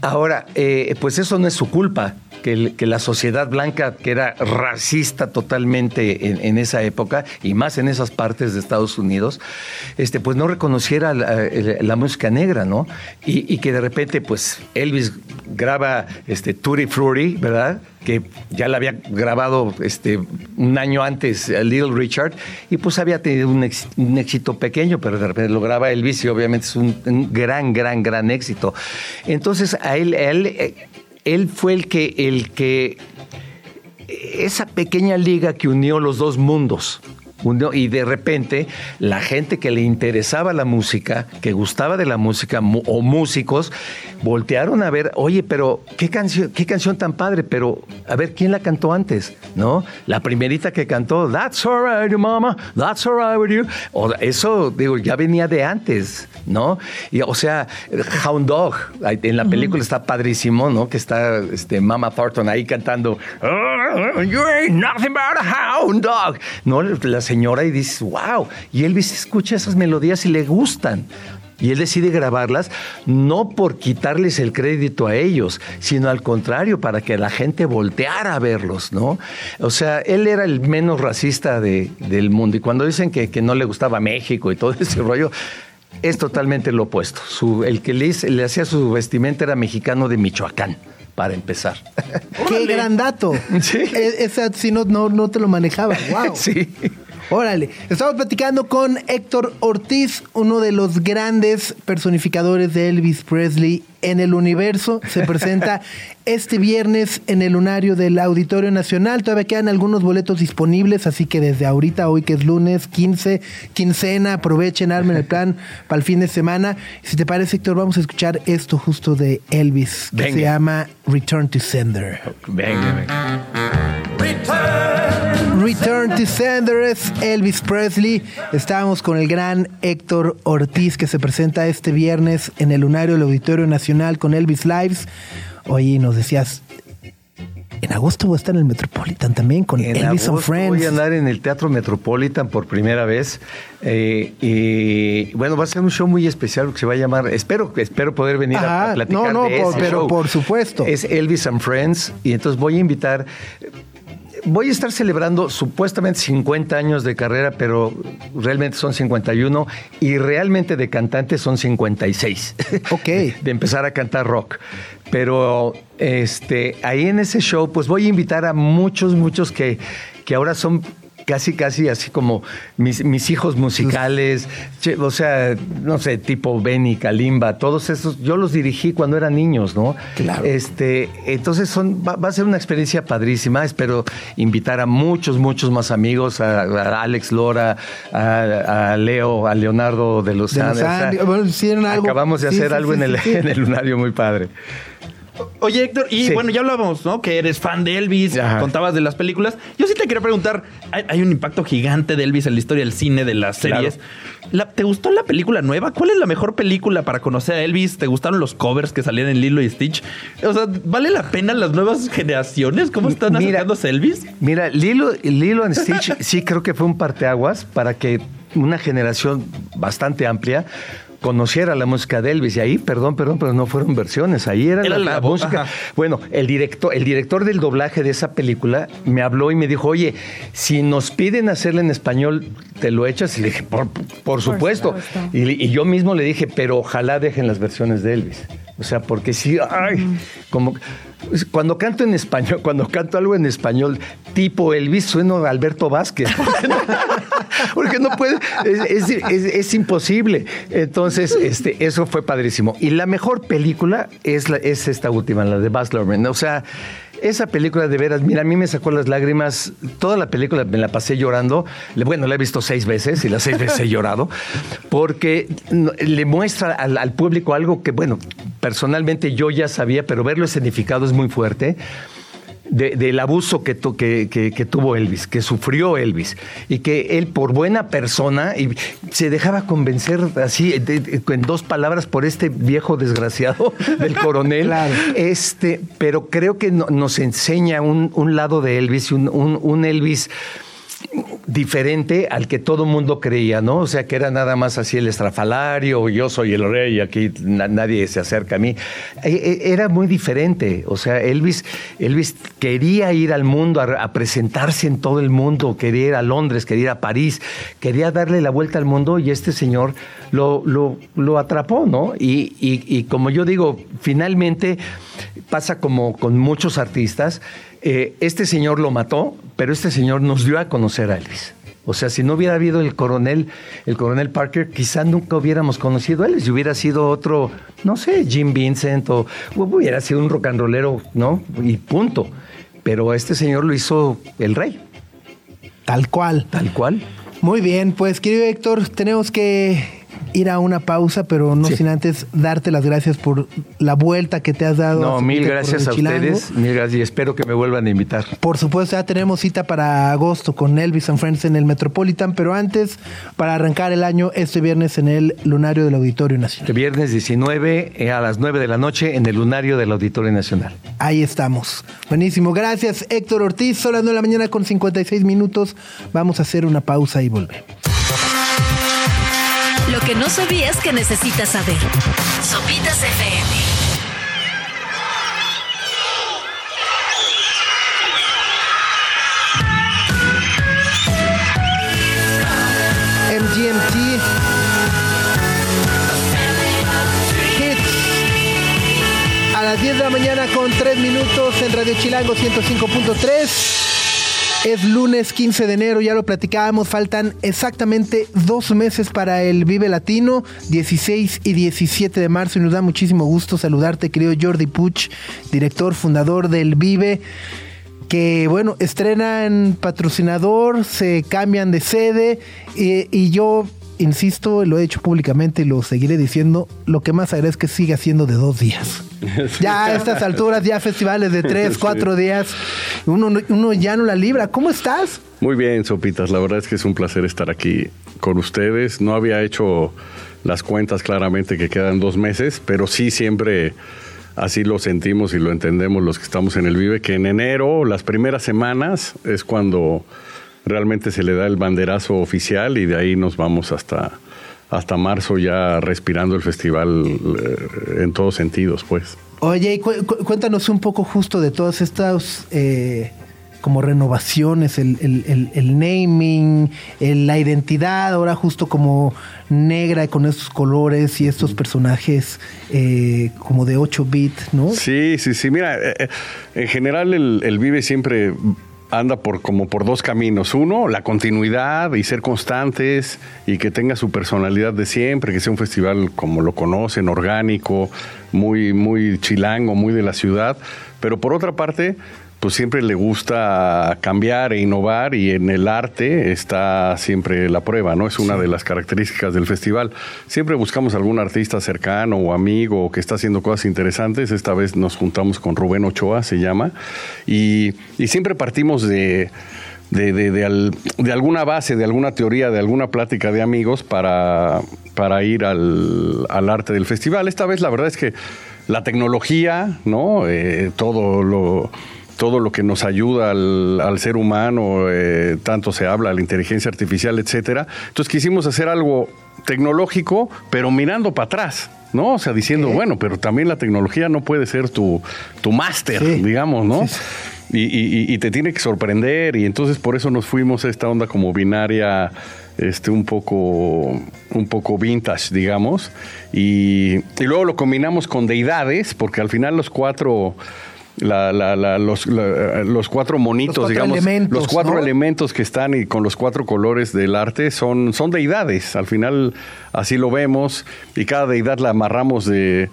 Ahora, eh, pues eso no es su culpa, que, la sociedad blanca, que era racista totalmente en, esa época, y más en esas partes de Estados Unidos, este, pues no reconociera la, música negra, ¿no? Y, que de repente, pues Elvis graba este, Tutti Frutti, ¿verdad? que ya la había grabado este, un año antes a Little Richard y pues había tenido un éxito pequeño, pero de repente lo graba Elvis y obviamente es un, un gran, gran, gran éxito. Entonces a él, a él, eh, él fue el que, el que, esa pequeña liga que unió los dos mundos. Y de repente la gente que le interesaba la música, que gustaba de la música o músicos, voltearon a ver, oye, pero qué canción, qué canción tan padre, pero a ver quién la cantó antes, ¿no? La primerita que cantó, That's alright, mama, that's alright with you. O, eso, digo, ya venía de antes, ¿no? Y, o sea, Hound Dog, en la película está padrísimo, ¿no? Que está este, Mama Thornton ahí cantando, "Oh, You ain't nothing but a hound dog. No, la señora y dice, wow. Y Elvis escucha esas melodías y le gustan. Y él decide grabarlas no por quitarles el crédito a ellos, sino al contrario, para que la gente volteara a verlos, ¿no? O sea, él era el menos racista de- del mundo. Y cuando dicen que, que no le gustaba México y todo ese rollo, es totalmente lo opuesto. Su- el que le, le hacía su vestimenta era mexicano de Michoacán, para empezar. ¡Qué gran dato! Sí. E- Esa si no, no, no te lo manejaba. ¡Wow! Sí. Órale, estamos platicando con Héctor Ortiz, uno de los grandes personificadores de Elvis Presley en el universo. Se presenta este viernes en el lunario del Auditorio Nacional. Todavía quedan algunos boletos disponibles, así que desde ahorita, hoy que es lunes 15, quincena, aprovechen, armen el plan para el fin de semana. Si te parece, Héctor, vamos a escuchar esto justo de Elvis, que Venga. se llama Return to Sender. Venga, venga. Return to Sender es Elvis Presley. Estábamos con el gran Héctor Ortiz que se presenta este viernes en el lunario del Auditorio Nacional con Elvis Lives. Oye, nos decías, en agosto voy a estar en el Metropolitan también con En Elvis and Friends. voy a andar en el Teatro Metropolitan por primera vez. eh, y bueno, va a ser un show muy especial que se va a llamar. Espero, espero poder venir a- Ajá, a, platicar no, no, de por- ese pero show. por supuesto. Es Elvis and Friends. Y entonces voy a invitar. Voy a estar celebrando supuestamente 50 años de carrera, pero realmente son 51 y realmente de cantante son 56. Ok. de empezar a cantar rock. Pero este, ahí en ese show, pues voy a invitar a muchos, muchos que, que ahora son casi, casi así como mis, mis hijos musicales, che, o sea, no sé, tipo Benny, Kalimba, todos esos, yo los dirigí cuando eran niños, ¿no? Claro. Este, entonces son, va, va a ser una experiencia padrísima. Espero invitar a muchos, muchos más amigos, a, a Alex Lora, a, a Leo, a Leonardo de los De los Andes. o sea, Andes. Bueno, hicieron algo. Acabamos de Sí, hacer sí, algo sí, en, el, en el lunario muy padre. Oye, Héctor, y Sí. bueno, ya hablábamos, ¿no? Que eres fan de Elvis, Ajá. contabas de las películas. Yo sí te quería preguntar, hay, hay un impacto gigante de Elvis en la historia del cine, de las Claro. series. La- ¿Te gustó la película nueva? ¿Cuál es la mejor película para conocer a Elvis? ¿Te gustaron los covers que salían en Lilo y Stitch? O sea, ¿vale la pena las nuevas generaciones? ¿Cómo están Mira. acercándose a Elvis? Mira, Lilo, Lilo and Stitch sí creo que fue un parteaguas para que una generación bastante amplia conociera la música de Elvis. Y ahí, perdón, perdón, pero no fueron versiones. Ahí era, Era la, la la voz, música. ajá. Bueno, el director, el director del doblaje de esa película me habló y me dijo, oye, si nos piden hacerla en español, ¿te lo echas? Y le dije, por, por supuesto. supuesto. Y, y yo mismo le dije, pero ojalá dejen las versiones de Elvis. O sea, porque sí, ay, como cuando canto en español, cuando canto algo en español tipo Elvis, sueno a Alberto Vázquez. Porque no, puede, es imposible. Entonces, este, eso fue padrísimo. Y la mejor película es, la- es esta última, la de Baz Luhrmann. O sea, esa película de veras, mira, a mí me sacó las lágrimas. Toda la película me la pasé llorando. Bueno, la he visto seis veces y las seis veces he llorado. Porque le muestra al público algo que, bueno, personalmente yo ya sabía, pero verlo escenificado es muy fuerte. De- del abuso que, tu- que, que- que tuvo Elvis, que sufrió Elvis, y que él por buena persona y se dejaba convencer así de- de- en dos palabras por este viejo desgraciado del coronel. Claro. Este, pero creo que no- nos enseña un, un lado de Elvis, un, un- un Elvis diferente al que todo mundo creía, ¿no? O sea, que era nada más así el estrafalario, yo soy el rey aquí na- nadie se acerca a mí. E- e- Era muy diferente, o sea, Elvis, Elvis quería ir al mundo, a, a presentarse en todo el mundo, quería ir a Londres, quería ir a París, quería darle la vuelta al mundo y este señor lo, lo, lo atrapó, ¿no? Y, y- y como yo digo, finalmente pasa como con muchos artistas, eh, este señor lo mató, pero este señor nos dio a conocer a Elvis. O sea, si no hubiera habido el coronel, el coronel Parker, quizá nunca hubiéramos conocido a Elvis. Y hubiera sido otro, no sé, Jim Vincent o, o hubiera sido un rock and rollero, ¿no? Y punto. Pero este señor lo hizo el rey, Tal cual. tal cual. Muy bien, pues querido Héctor, tenemos que ir a una pausa, pero no Sí. sin antes darte las gracias por la vuelta que te has dado. No, mil gracias a ustedes. Mil gracias y espero que me vuelvan a invitar. Por supuesto, ya tenemos cita para agosto con Elvis and Friends en el Metropolitan, pero antes, para arrancar el año, este viernes en el Lunario del Auditorio Nacional. Este viernes 19 eh, a las 9 de la noche en el lunario del Auditorio Nacional. Ahí estamos. Buenísimo. Gracias, Héctor Ortiz. Son las 9 de la mañana con 56 minutos. Vamos a hacer una pausa y volvemos. Lo que no sabías que necesitas saber. Sopitas FM. MGMT. Hits. A las 10 de la mañana con 3 minutos en Radio Chilango 105.3. Es lunes 15 de enero, ya lo platicábamos, faltan exactamente dos meses para el Vive Latino, 16 y 17 de marzo, y nos da muchísimo gusto saludarte, querido Jordi Puch, director, fundador del Vive que bueno, estrenan patrocinador, se cambian de sede y, y yo insisto, lo he dicho públicamente y lo seguiré diciendo, lo que más agradezco es que siga siendo de dos días. Ya a estas alturas, ya festivales de tres, Sí. cuatro días, uno, uno ya no la libra. ¿Cómo estás? Muy bien, Sopitas. La verdad es que es un placer estar aquí con ustedes. No había hecho las cuentas claramente que quedan dos meses, pero sí siempre así lo sentimos y lo entendemos los que estamos en el Vive, que en enero, las primeras semanas, es cuando realmente se le da el banderazo oficial y de ahí nos vamos hasta, hasta marzo ya respirando el festival eh, en todos sentidos, pues. Oye, y cu- cu- cuéntanos un poco justo de todas estas eh, como renovaciones, el, el- el- el naming, el- la identidad, ahora justo como negra con estos colores y estos personajes eh, como de 8 bit, ¿no? Sí, sí, sí. Mira, eh, en general el, el Vive siempre anda por como por dos caminos. Uno, la continuidad y ser constantes y que tenga su personalidad de siempre, que sea un festival como lo conocen, orgánico, muy, muy chilango, muy de la ciudad. Pero por otra parte, pues siempre le gusta cambiar e innovar y en el arte está siempre la prueba, ¿no? Es una de las características del festival. Siempre buscamos algún artista cercano o amigo que está haciendo cosas interesantes. Esta vez nos juntamos con Rubén Ochoa, se llama, y, y siempre partimos de... De, de- de al- de alguna base, de alguna teoría, de alguna plática de amigos para, para ir al, al arte del festival. Esta vez la verdad es que la tecnología, ¿no? Eh, todo lo todo lo que nos ayuda al, al ser humano, eh, tanto se habla, la inteligencia artificial, etcétera. Entonces quisimos hacer algo tecnológico, pero mirando para atrás, ¿no? O sea, diciendo, bueno, pero también la tecnología no puede ser tu, tu máster, Sí. digamos, ¿no? Sí, y- y- y te tiene que sorprender, y entonces por eso nos fuimos a esta onda como binaria, este, un poco, un poco vintage, digamos, y, y luego lo combinamos con deidades, porque al final los cuatro, la- la- la- los, la- los cuatro monitos, Los cuatro digamos, elementos, los cuatro ¿no? elementos que están y con los cuatro colores del arte son, son deidades. Al final así lo vemos y cada deidad la amarramos de,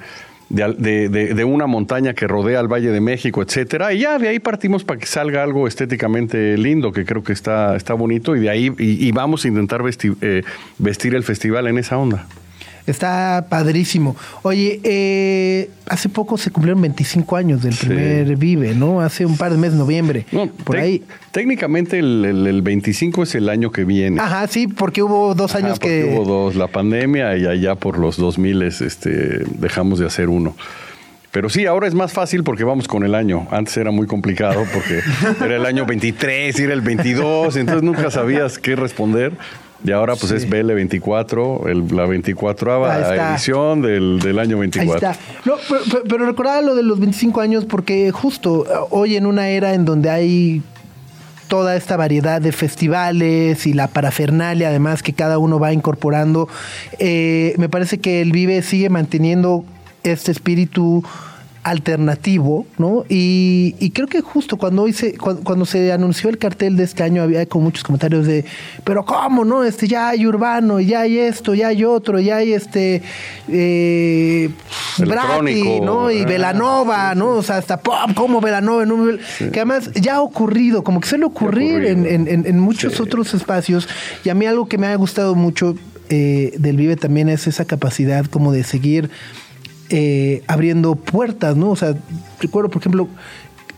de, de- de- de una montaña que rodea al Valle de México, etcétera. Y ya de ahí partimos para que salga algo estéticamente lindo, que creo que está, está bonito, y de ahí y, y vamos a intentar vesti- eh, vestir el festival en esa onda. Está padrísimo. Oye, eh, hace poco se cumplieron 25 años del Sí. primer Vive, ¿no? Hace un par de meses, noviembre. No, por ahí. Técnicamente el, el- el 25 es el año que viene. Ajá, sí, porque hubo dos Ajá, años porque que... hubo dos, la pandemia y allá por los 2000 este, dejamos de hacer uno. Pero sí, ahora es más fácil porque vamos con el año. Antes era muy complicado porque era el año 23, era el 22, entonces nunca sabías qué responder. Y ahora pues es BL24, el- la 24 Ahí está. edición del, del año Ahí 24. está. No, pero, pero- pero recordaba lo de los 25 años porque justo eh, hoy en una era en donde hay toda esta variedad de festivales y la parafernalia además que cada uno va incorporando, eh, me parece que el Vive sigue manteniendo este espíritu alternativo, ¿no? Y, y creo que justo cuando hoy se, cuando, cuando se anunció el cartel de este año había con muchos comentarios de, pero cómo, ¿no? Este ya hay urbano, ya hay esto, ya hay otro, ya hay este eh, Brati. ¿no? Y Ah, Velanova, ¿no? O sea, hasta pop, como Velanova, ¿no? que además ya ha ocurrido, como que suele ocurrir en, en- en- en muchos Sí. otros espacios. Y a mí algo que me ha gustado mucho eh, del Vive también es esa capacidad como de seguir eh, abriendo puertas, ¿no? O sea, recuerdo, por ejemplo,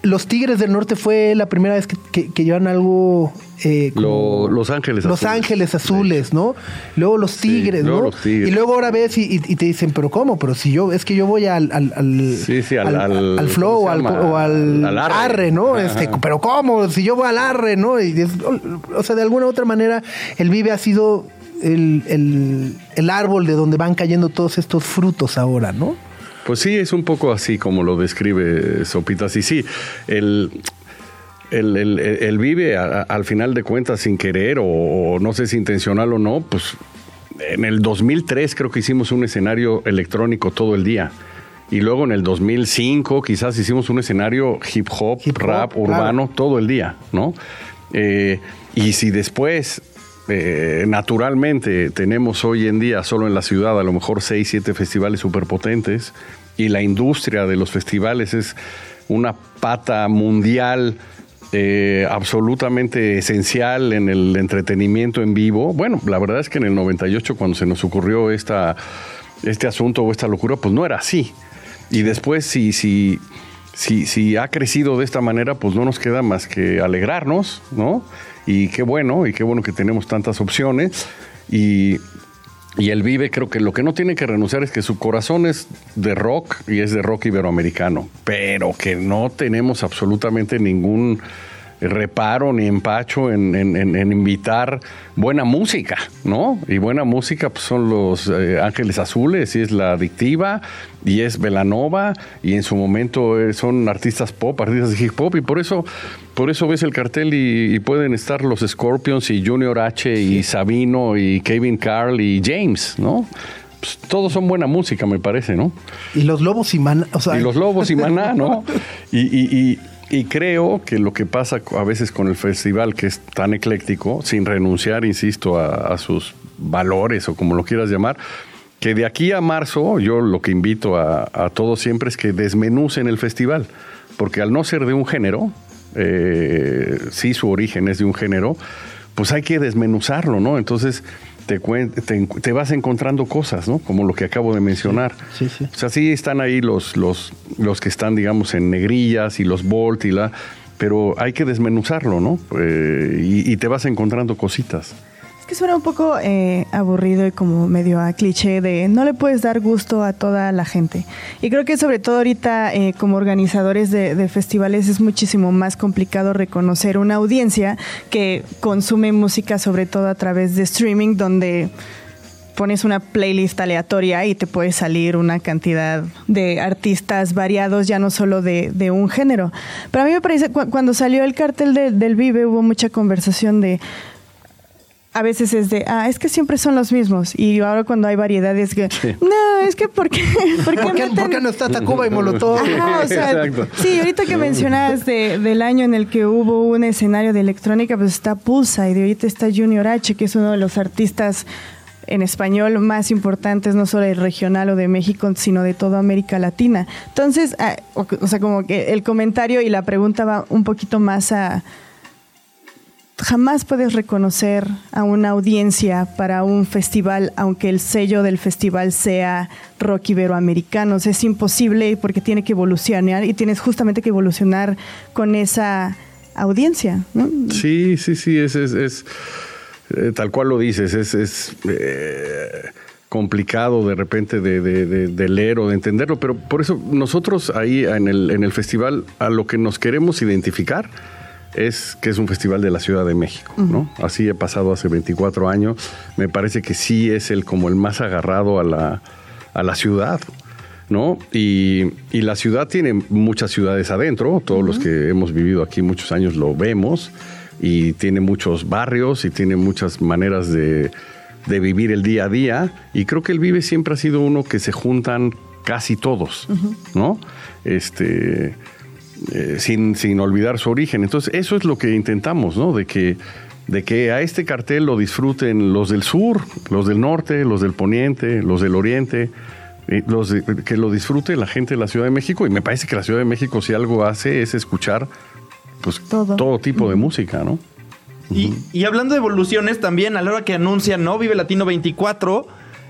Los Tigres del Norte fue la primera vez que, que, que llevan algo... eh, como- Lo- Los Ángeles Los Azules. Ángeles Azules, ¿no? Luego los Sí, Tigres, luego ¿no? los Tigres. Y luego ahora ves y, y- y te dicen, pero ¿cómo? Pero si yo, es que yo voy al, al, al, Sí, sí, al- al- al flow o al, Al arre. arre, ¿no? Ajá. Este, pero ¿cómo? Si yo voy al arre, ¿no? Y es- o sea, de alguna u otra manera, el Vive ha sido el, el- el árbol de donde van cayendo todos estos frutos ahora, ¿no? Pues sí, es un poco así como lo describe Sopitas. Y sí, el, el, el- el vive a- a- al final de cuentas sin querer o, o no sé si intencional o no, pues en el 2003 creo que hicimos un escenario electrónico todo el día. Y luego en el 2005 quizás hicimos un escenario hip hop, Hip hop, rap, claro. urbano todo el día, ¿no? Eh, y si después, eh, naturalmente, tenemos hoy en día solo en la ciudad a lo mejor seis, siete festivales superpotentes y la industria de los festivales es una pata mundial eh, absolutamente esencial en el entretenimiento en vivo. Bueno, la verdad es que en el 98 cuando se nos ocurrió esta, este asunto o esta locura, pues no era así. Y después si, si, si, si ha crecido de esta manera, pues no nos queda más que alegrarnos, ¿no? Y qué bueno, y qué bueno que tenemos tantas opciones. Y, y el Vive creo que lo que no tiene que renunciar es que su corazón es de rock y es de rock iberoamericano, pero que no tenemos absolutamente ningún reparo ni empacho en, en- en- en invitar buena música, ¿no? Y buena música pues, son los eh, Ángeles Azules, y es la adictiva, y es Velanova, y en su momento eh, son artistas pop, artistas de hip hop, y por eso, por eso ves el cartel y, y pueden estar los Scorpions y Junior H y Sabino y Kevin Carl y James, ¿no? Pues, todos son buena música, me parece, ¿no? Y los lobos y maná, o sea, y los lobos y maná, ¿no? Y, y- y- y creo que lo que pasa a veces con el festival, que es tan ecléctico, sin renunciar, insisto, a, sus valores o como lo quieras llamar, que de aquí a marzo yo lo que invito a, a todos siempre es que desmenucen el festival, porque al no ser de un género, eh, sí su origen es de un género, pues hay que desmenuzarlo, ¿no? Entonces te, cuen- te, te vas encontrando cosas, ¿no? Como lo que acabo de mencionar. Sí, sí. O sea, sí están ahí los, los, los que están, digamos, en negrillas y los Bolt y la... Pero hay que desmenuzarlo, ¿no? Eh, y, y te vas encontrando cositas. Que suena un poco eh, aburrido y como medio a cliché de no le puedes dar gusto a toda la gente. Y creo que sobre todo ahorita eh, como organizadores de, festivales es muchísimo más complicado reconocer una audiencia que consume música sobre todo a través de streaming donde pones una playlist aleatoria y te puede salir una cantidad de artistas variados, ya no solo de, un género. Pero a mí me parece, cu- cuando salió el cartel de- del Vive hubo mucha conversación de a veces es de, ah, es que siempre son los mismos. Y ahora cuando hay variedades que, no, es que ¿por qué? ¿Por qué, ¿por qué, meten- por qué no está Tacuba y Molotov? Ajá, o sea, sí, ahorita que mencionabas de- del año en el que hubo un escenario de electrónica, pues está Pulsa y de ahorita está Junior H, que es uno de los artistas en español más importantes, no solo del regional o de México, sino de toda América Latina. Entonces, ah, o, o sea, como que el comentario y la pregunta va un poquito más a jamás puedes reconocer a una audiencia para un festival, aunque el sello del festival sea rock iberoamericano. O sea, es imposible porque tiene que evolucionar y tienes justamente que evolucionar con esa audiencia. Sí, sí, sí, es, es, es, eh, tal cual lo dices, es, es eh, complicado de repente de- de leer o de entenderlo, pero por eso nosotros ahí en el, en el festival a lo que nos queremos identificar es que es un festival de la Ciudad de México, ¿no? Así he pasado hace 24 años, me parece que sí es el como el más agarrado a la, a la ciudad, ¿no? Y, y la ciudad tiene muchas ciudades adentro, todos los que hemos vivido aquí muchos años lo vemos, y tiene muchos barrios y tiene muchas maneras de, de vivir el día a día, y creo que el Vive siempre ha sido uno que se juntan casi todos, ¿no? Este... eh, sin, sin olvidar su origen. Entonces, eso es lo que intentamos, ¿no? De que, de que a este cartel lo disfruten los del sur, los del norte, los del poniente, los del oriente, eh, los de- que lo disfrute la gente de la Ciudad de México. Y me parece que la Ciudad de México, si algo hace, es escuchar pues, Todo. todo. tipo de música, ¿no? Y, y hablando de evoluciones, también a la hora que anuncian ¿no? Vive Latino 24,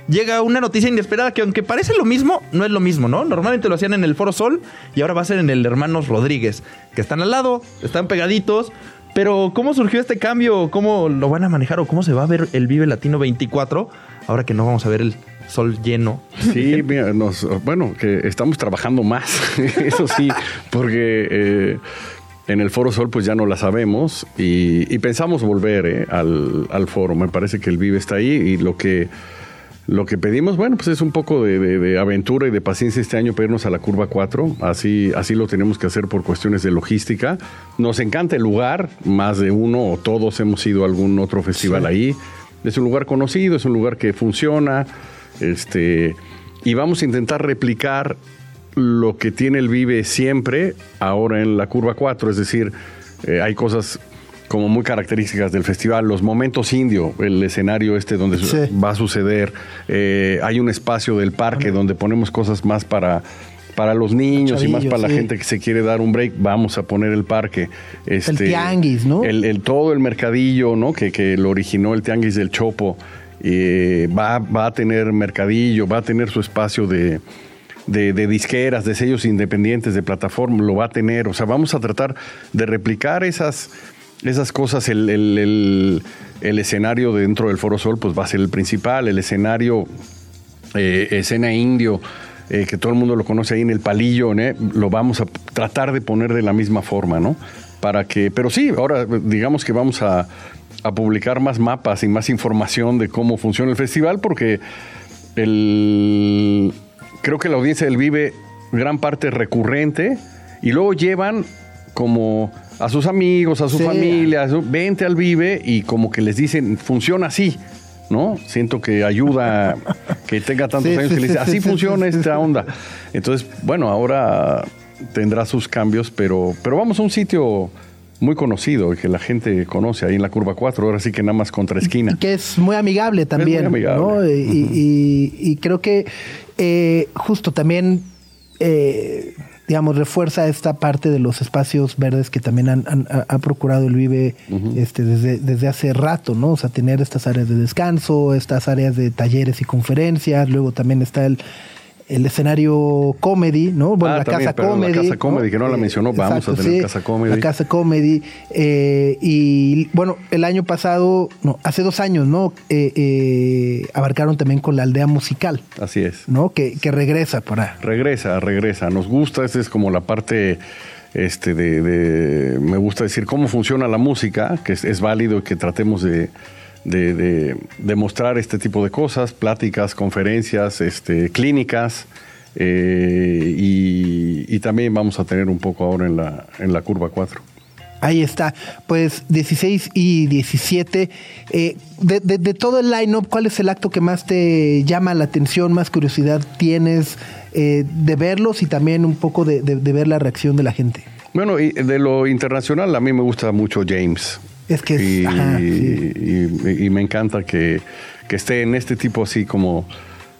llega una noticia inesperada que aunque parece lo mismo, no es lo mismo, ¿no? Normalmente lo hacían en el Foro Sol y ahora va a ser en el Hermanos Rodríguez, que están al lado, están pegaditos. Pero ¿cómo surgió este cambio? ¿Cómo lo van a manejar o cómo se va a ver el Vive Latino 24 ahora que no vamos a ver el sol lleno? Sí, mira, nos, bueno, que estamos trabajando más, eso sí, porque eh, En el Foro Sol pues ya no la sabemos y, y pensamos volver eh, al, al foro. Me parece que el Vive está ahí y lo que lo que pedimos, bueno, pues es un poco de, de- de aventura y de paciencia este año para irnos a la curva 4. Así, así lo tenemos que hacer por cuestiones de logística. Nos encanta el lugar, más de uno o todos hemos ido a algún otro festival ahí. Es un lugar conocido, es un lugar que funciona. Este, y vamos a intentar replicar lo que tiene el Vive siempre, ahora en la curva 4. Es decir, eh, hay cosas como muy características del festival, los momentos indio, el escenario este donde Sí. va a suceder, eh, hay un espacio del parque donde ponemos cosas más para, para los niños y más para la gente que se quiere dar un break, vamos a poner el parque. Este, tianguis, ¿no? El, el- todo el mercadillo, ¿no? Que, que lo originó el tianguis del Chopo, eh, va, va a tener mercadillo, va a tener su espacio de, de, de disqueras, de sellos independientes, de plataforma, lo va a tener. O sea, vamos a tratar de replicar esas, esas cosas. El, el- el- escenario dentro del Foro Sol, pues va a ser el principal. El escenario, eh, escena indio, eh, que todo el mundo lo conoce ahí en el palillo, ¿no? lo vamos a tratar de poner de la misma forma, ¿no? Para que, pero sí, ahora digamos que vamos a, a publicar más mapas y más información de cómo funciona el festival, porque el, creo que la audiencia del Vive, gran parte recurrente, y luego llevan como a sus amigos, a su Sí. familia, a su- vente al Vive, y como que les dicen, funciona así. ¿No? Siento que ayuda que tenga tantos Sí, años sí, que le sí, dice, sí, así sí, funciona esta onda. Entonces, bueno, ahora tendrá sus cambios, pero, pero vamos a un sitio muy conocido y que la gente conoce ahí en la curva 4, ahora sí que nada más contra esquina. Y que es muy amigable también. amigable. ¿no? Y, y- y creo que eh, justo también, eh, digamos, refuerza esta parte de los espacios verdes que también han, han- ha, ha procurado el Vive este, desde, desde hace rato, ¿no? O sea, tener estas áreas de descanso, estas áreas de talleres y conferencias, luego también está el el escenario comedy, ¿no? Bueno, Ah, la también, casa perdón, la comedy. Casa Comedy, que no la mencionó, vamos a tener Casa Comedy. La casa comedy. eh, y bueno, el año pasado, no, hace dos años, ¿no? Eh, eh, abarcaron también con la aldea musical, Así es. ¿no? Que, que regresa para. Regresa, regresa. Nos gusta, esa es como la parte este de, de- me gusta decir cómo funciona la música, que es, es válido y que tratemos de, de, de- de mostrar este tipo de cosas, pláticas, conferencias, este, clínicas. eh, y, y también vamos a tener un poco ahora en la, en la curva 4. Ahí está. Pues 16 y 17. eh, de, de- de todo el line-up, ¿cuál es el acto que más te llama la atención, más curiosidad tienes eh, de verlos y también un poco de, de- de ver la reacción de la gente? Bueno, y de lo internacional a mí me gusta mucho James. Es que es- y, ajá, sí. y- y me encanta que, que esté en este tipo así como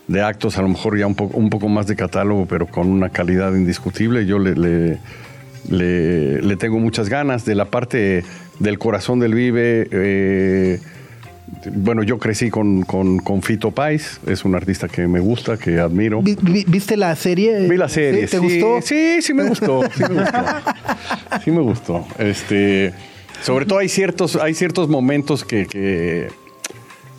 de actos, a lo mejor ya un poco, un poco más de catálogo, pero con una calidad indiscutible. Yo le, le, le- le tengo muchas ganas de la parte del corazón del Vive. eh, bueno, yo crecí con, con, con Fito Pais, es un artista que me gusta, que admiro. Vi- vi- ¿Viste la serie? Vi la serie. ¿Sí? ¿Te sí, gustó? Sí, sí me gustó. Sí me gustó. Sí me gustó. Este, sobre todo hay ciertos, hay ciertos momentos que, que,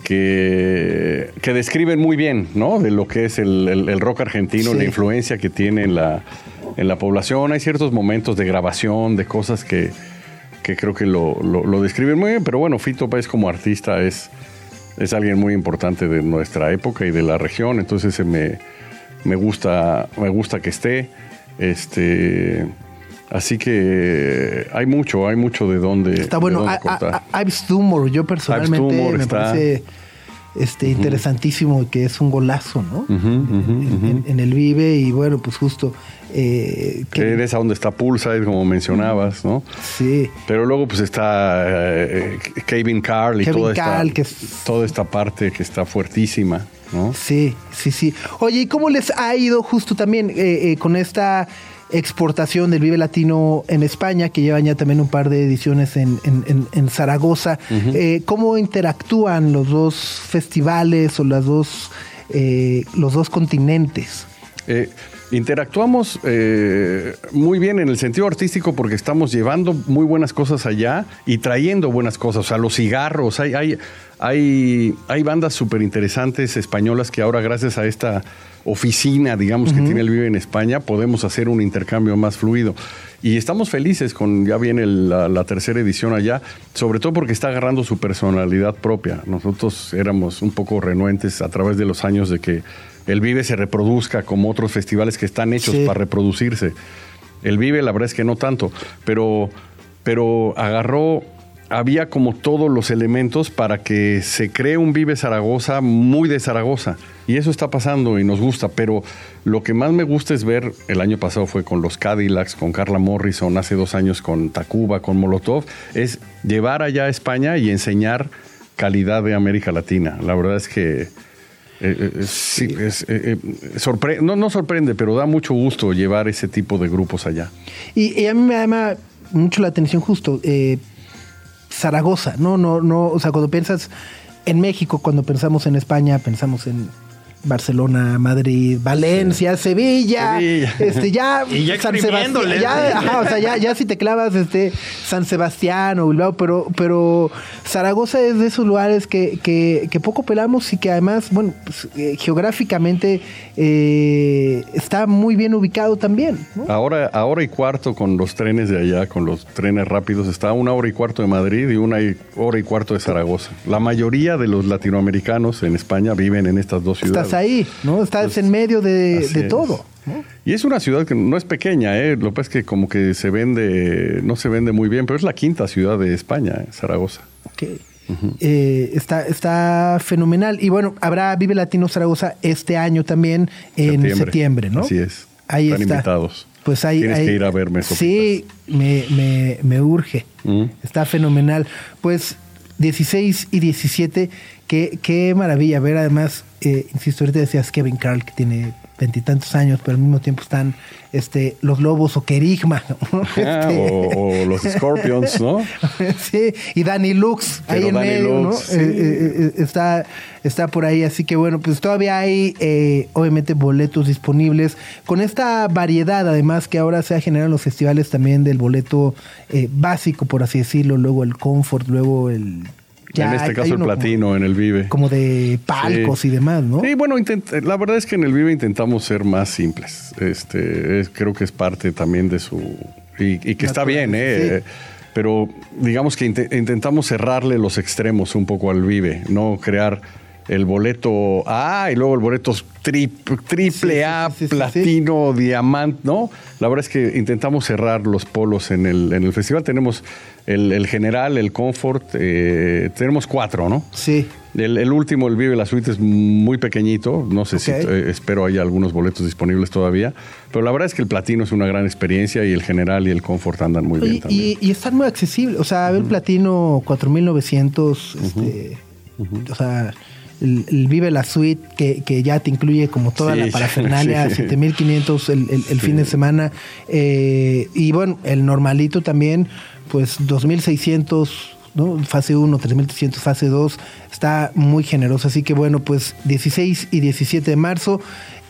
que, que describen muy bien, ¿no? De lo que es el, el- el rock argentino, Sí. la influencia que tiene en la, en la población. Hay ciertos momentos de grabación, de cosas que, que creo que lo, lo- lo describen muy bien. Pero bueno, Fito Páez como artista es, es alguien muy importante de nuestra época y de la región. Entonces se me, me gusta, me gusta que esté. Este, así que hay mucho, hay mucho de dónde. Está de bueno. dónde A- a- cortar. a- Ives Tumor, yo personalmente Tumor me está. parece este, interesantísimo que es un golazo, ¿no? En, ujú. en- en el Vive y bueno, pues justo. eh, que- eres a donde está Pulsar, como mencionabas, ¿no? sí. Pero luego pues está eh, eh, Kevin Carl y Kevin toda, Carl, esta, que es- toda esta parte que está fuertísima, ¿no? Sí, sí, sí. Oye, ¿y cómo les ha ido justo también eh, eh, con esta exportación del Vive Latino en España, que llevan ya también un par de ediciones en, en- en- en Zaragoza? Eh, ¿Cómo interactúan los dos festivales o las dos, eh, los dos continentes? Eh, Interactuamos eh, muy bien en el sentido artístico porque estamos llevando muy buenas cosas allá y trayendo buenas cosas. O sea, los cigarros, hay, hay, hay, hay bandas súper interesantes españolas que ahora gracias a esta oficina, digamos, que tiene el Vive en España, podemos hacer un intercambio más fluido. Y estamos felices con, ya viene la, la, tercera edición allá, sobre todo porque está agarrando su personalidad propia. Nosotros éramos un poco renuentes a través de los años de que el Vive se reproduzca como otros festivales que están hechos para reproducirse. El Vive, la verdad es que no tanto, pero, pero agarró había como todos los elementos para que se cree un Vive Zaragoza muy de Zaragoza. Y eso está pasando y nos gusta, pero lo que más me gusta es ver, el año pasado fue con los Cadillacs, con Carla Morrison, hace dos años con Tacuba, con Molotov, es llevar allá a España y enseñar calidad de América Latina. La verdad es que eh, eh, sí, es, eh, no, no sorprende, pero da mucho gusto llevar ese tipo de grupos allá. Y, a mí me llama mucho la atención justo. Zaragoza, no, no, no, o sea, cuando piensas en México, cuando pensamos en España, pensamos en Barcelona, Madrid, Valencia, Sevilla, este ya y ya San Sebastián, ya, ajá, o sea, ya, ya si te clavas este San Sebastián o Bilbao, pero pero Zaragoza es de esos lugares que, que, que poco pelamos y que además, bueno, pues, eh, geográficamente eh, está muy bien ubicado también. Ahora, ahora y cuarto con los trenes de allá, con los trenes rápidos, está una hora y cuarto de Madrid y una hora y cuarto de Zaragoza. La mayoría de los latinoamericanos en España viven en estas dos ciudades ahí, ¿no? Estás pues, en medio de, todo. Y es una ciudad que no es pequeña, ¿eh? Lo que pasa es que como que se vende, no se vende muy bien, pero es la quinta ciudad de España, ¿eh? Zaragoza. Ok. Eh, está, está fenomenal. Y bueno, habrá Vive Latino Zaragoza este año también en septiembre, ¿no? Así es. Ahí Están invitados. Pues ahí, Tienes que ir a verme. Sí, me, me, me urge. Está fenomenal. Pues 16 y 17 Qué, qué maravilla ver, además, eh, insisto, ahorita decías Kevin Carl, que tiene veintitantos años, pero al mismo tiempo están este, los lobos o Kerigma. Ah, este, o, los Scorpions, ¿no? sí, y Danny Lux ahí en medio, ¿no? Eh, eh, está, está por ahí, así que bueno, pues todavía hay obviamente boletos disponibles. Con esta variedad, además, que ahora se ha generado en los festivales también del boleto básico, por así decirlo, luego el Comfort, luego el en este caso el platino en el Vive. Como de palcos y demás, ¿no? Sí, bueno, la verdad es que en el Vive intentamos ser más simples. Este, creo que es parte también de su... Y, que está bien, ¿eh? Pero digamos que intentamos cerrarle los extremos un poco al Vive, no crear el boleto A y luego el boleto triple A, platino, diamante, ¿no? La verdad es que intentamos cerrar los polos en el, en el festival. Tenemos el, general, el comfort, eh, tenemos cuatro, ¿no? Sí. El, último, el Vive la Suite, es muy pequeñito. No sé si eh, espero haya algunos boletos disponibles todavía. Pero la verdad es que el platino es una gran experiencia y el general y el comfort andan muy bien también. Y, están muy accesibles. O sea, el platino 4900, este, o sea el, Vive la Suite, que, ya te incluye como toda la parafernalia, 7500 el, el, fin de semana. Eh, y bueno, el normalito también, pues 2600. ¿no? Fase 1, 3300, fase 2, está muy generoso. Así que bueno, pues 16 y 17 de marzo.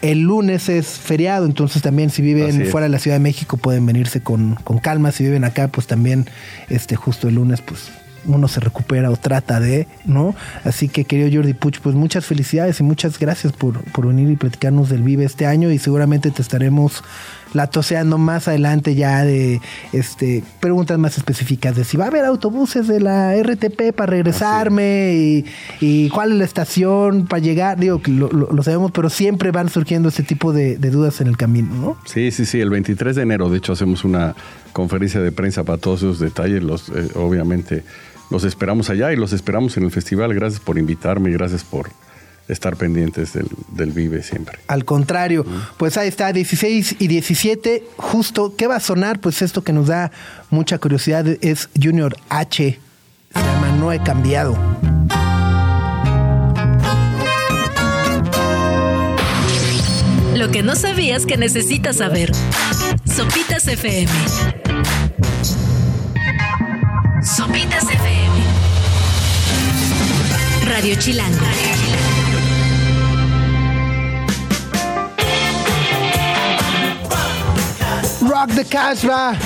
El lunes es feriado, entonces también si viven fuera de la Ciudad de México pueden venirse con, con calma. Si viven acá, pues también este justo el lunes, pues uno se recupera o trata de, ¿no? Así que, querido Jordi Puch, pues muchas felicidades y muchas gracias por, por venir y platicarnos del Vive este año y seguramente te estaremos latoseando más adelante ya de este preguntas más específicas de si va a haber autobuses de la RTP para regresarme y, cuál es la estación para llegar. Digo que lo, sabemos, pero siempre van surgiendo ese tipo de, dudas en el camino, ¿no? Sí, sí, sí. El 23 de enero, de hecho, hacemos una conferencia de prensa para todos esos detalles. Los, eh, obviamente los esperamos allá y los esperamos en el festival. Gracias por invitarme y gracias por estar pendientes del, del Vive siempre. Al contrario, pues ahí está, 16 y 17, justo, ¿qué va a sonar? Pues esto que nos da mucha curiosidad es Junior H, se llama No he cambiado. Lo que no sabías que necesitas saber. Sopitas FM. Sopitas FM. Radio Chilanga. Rock the Casbah.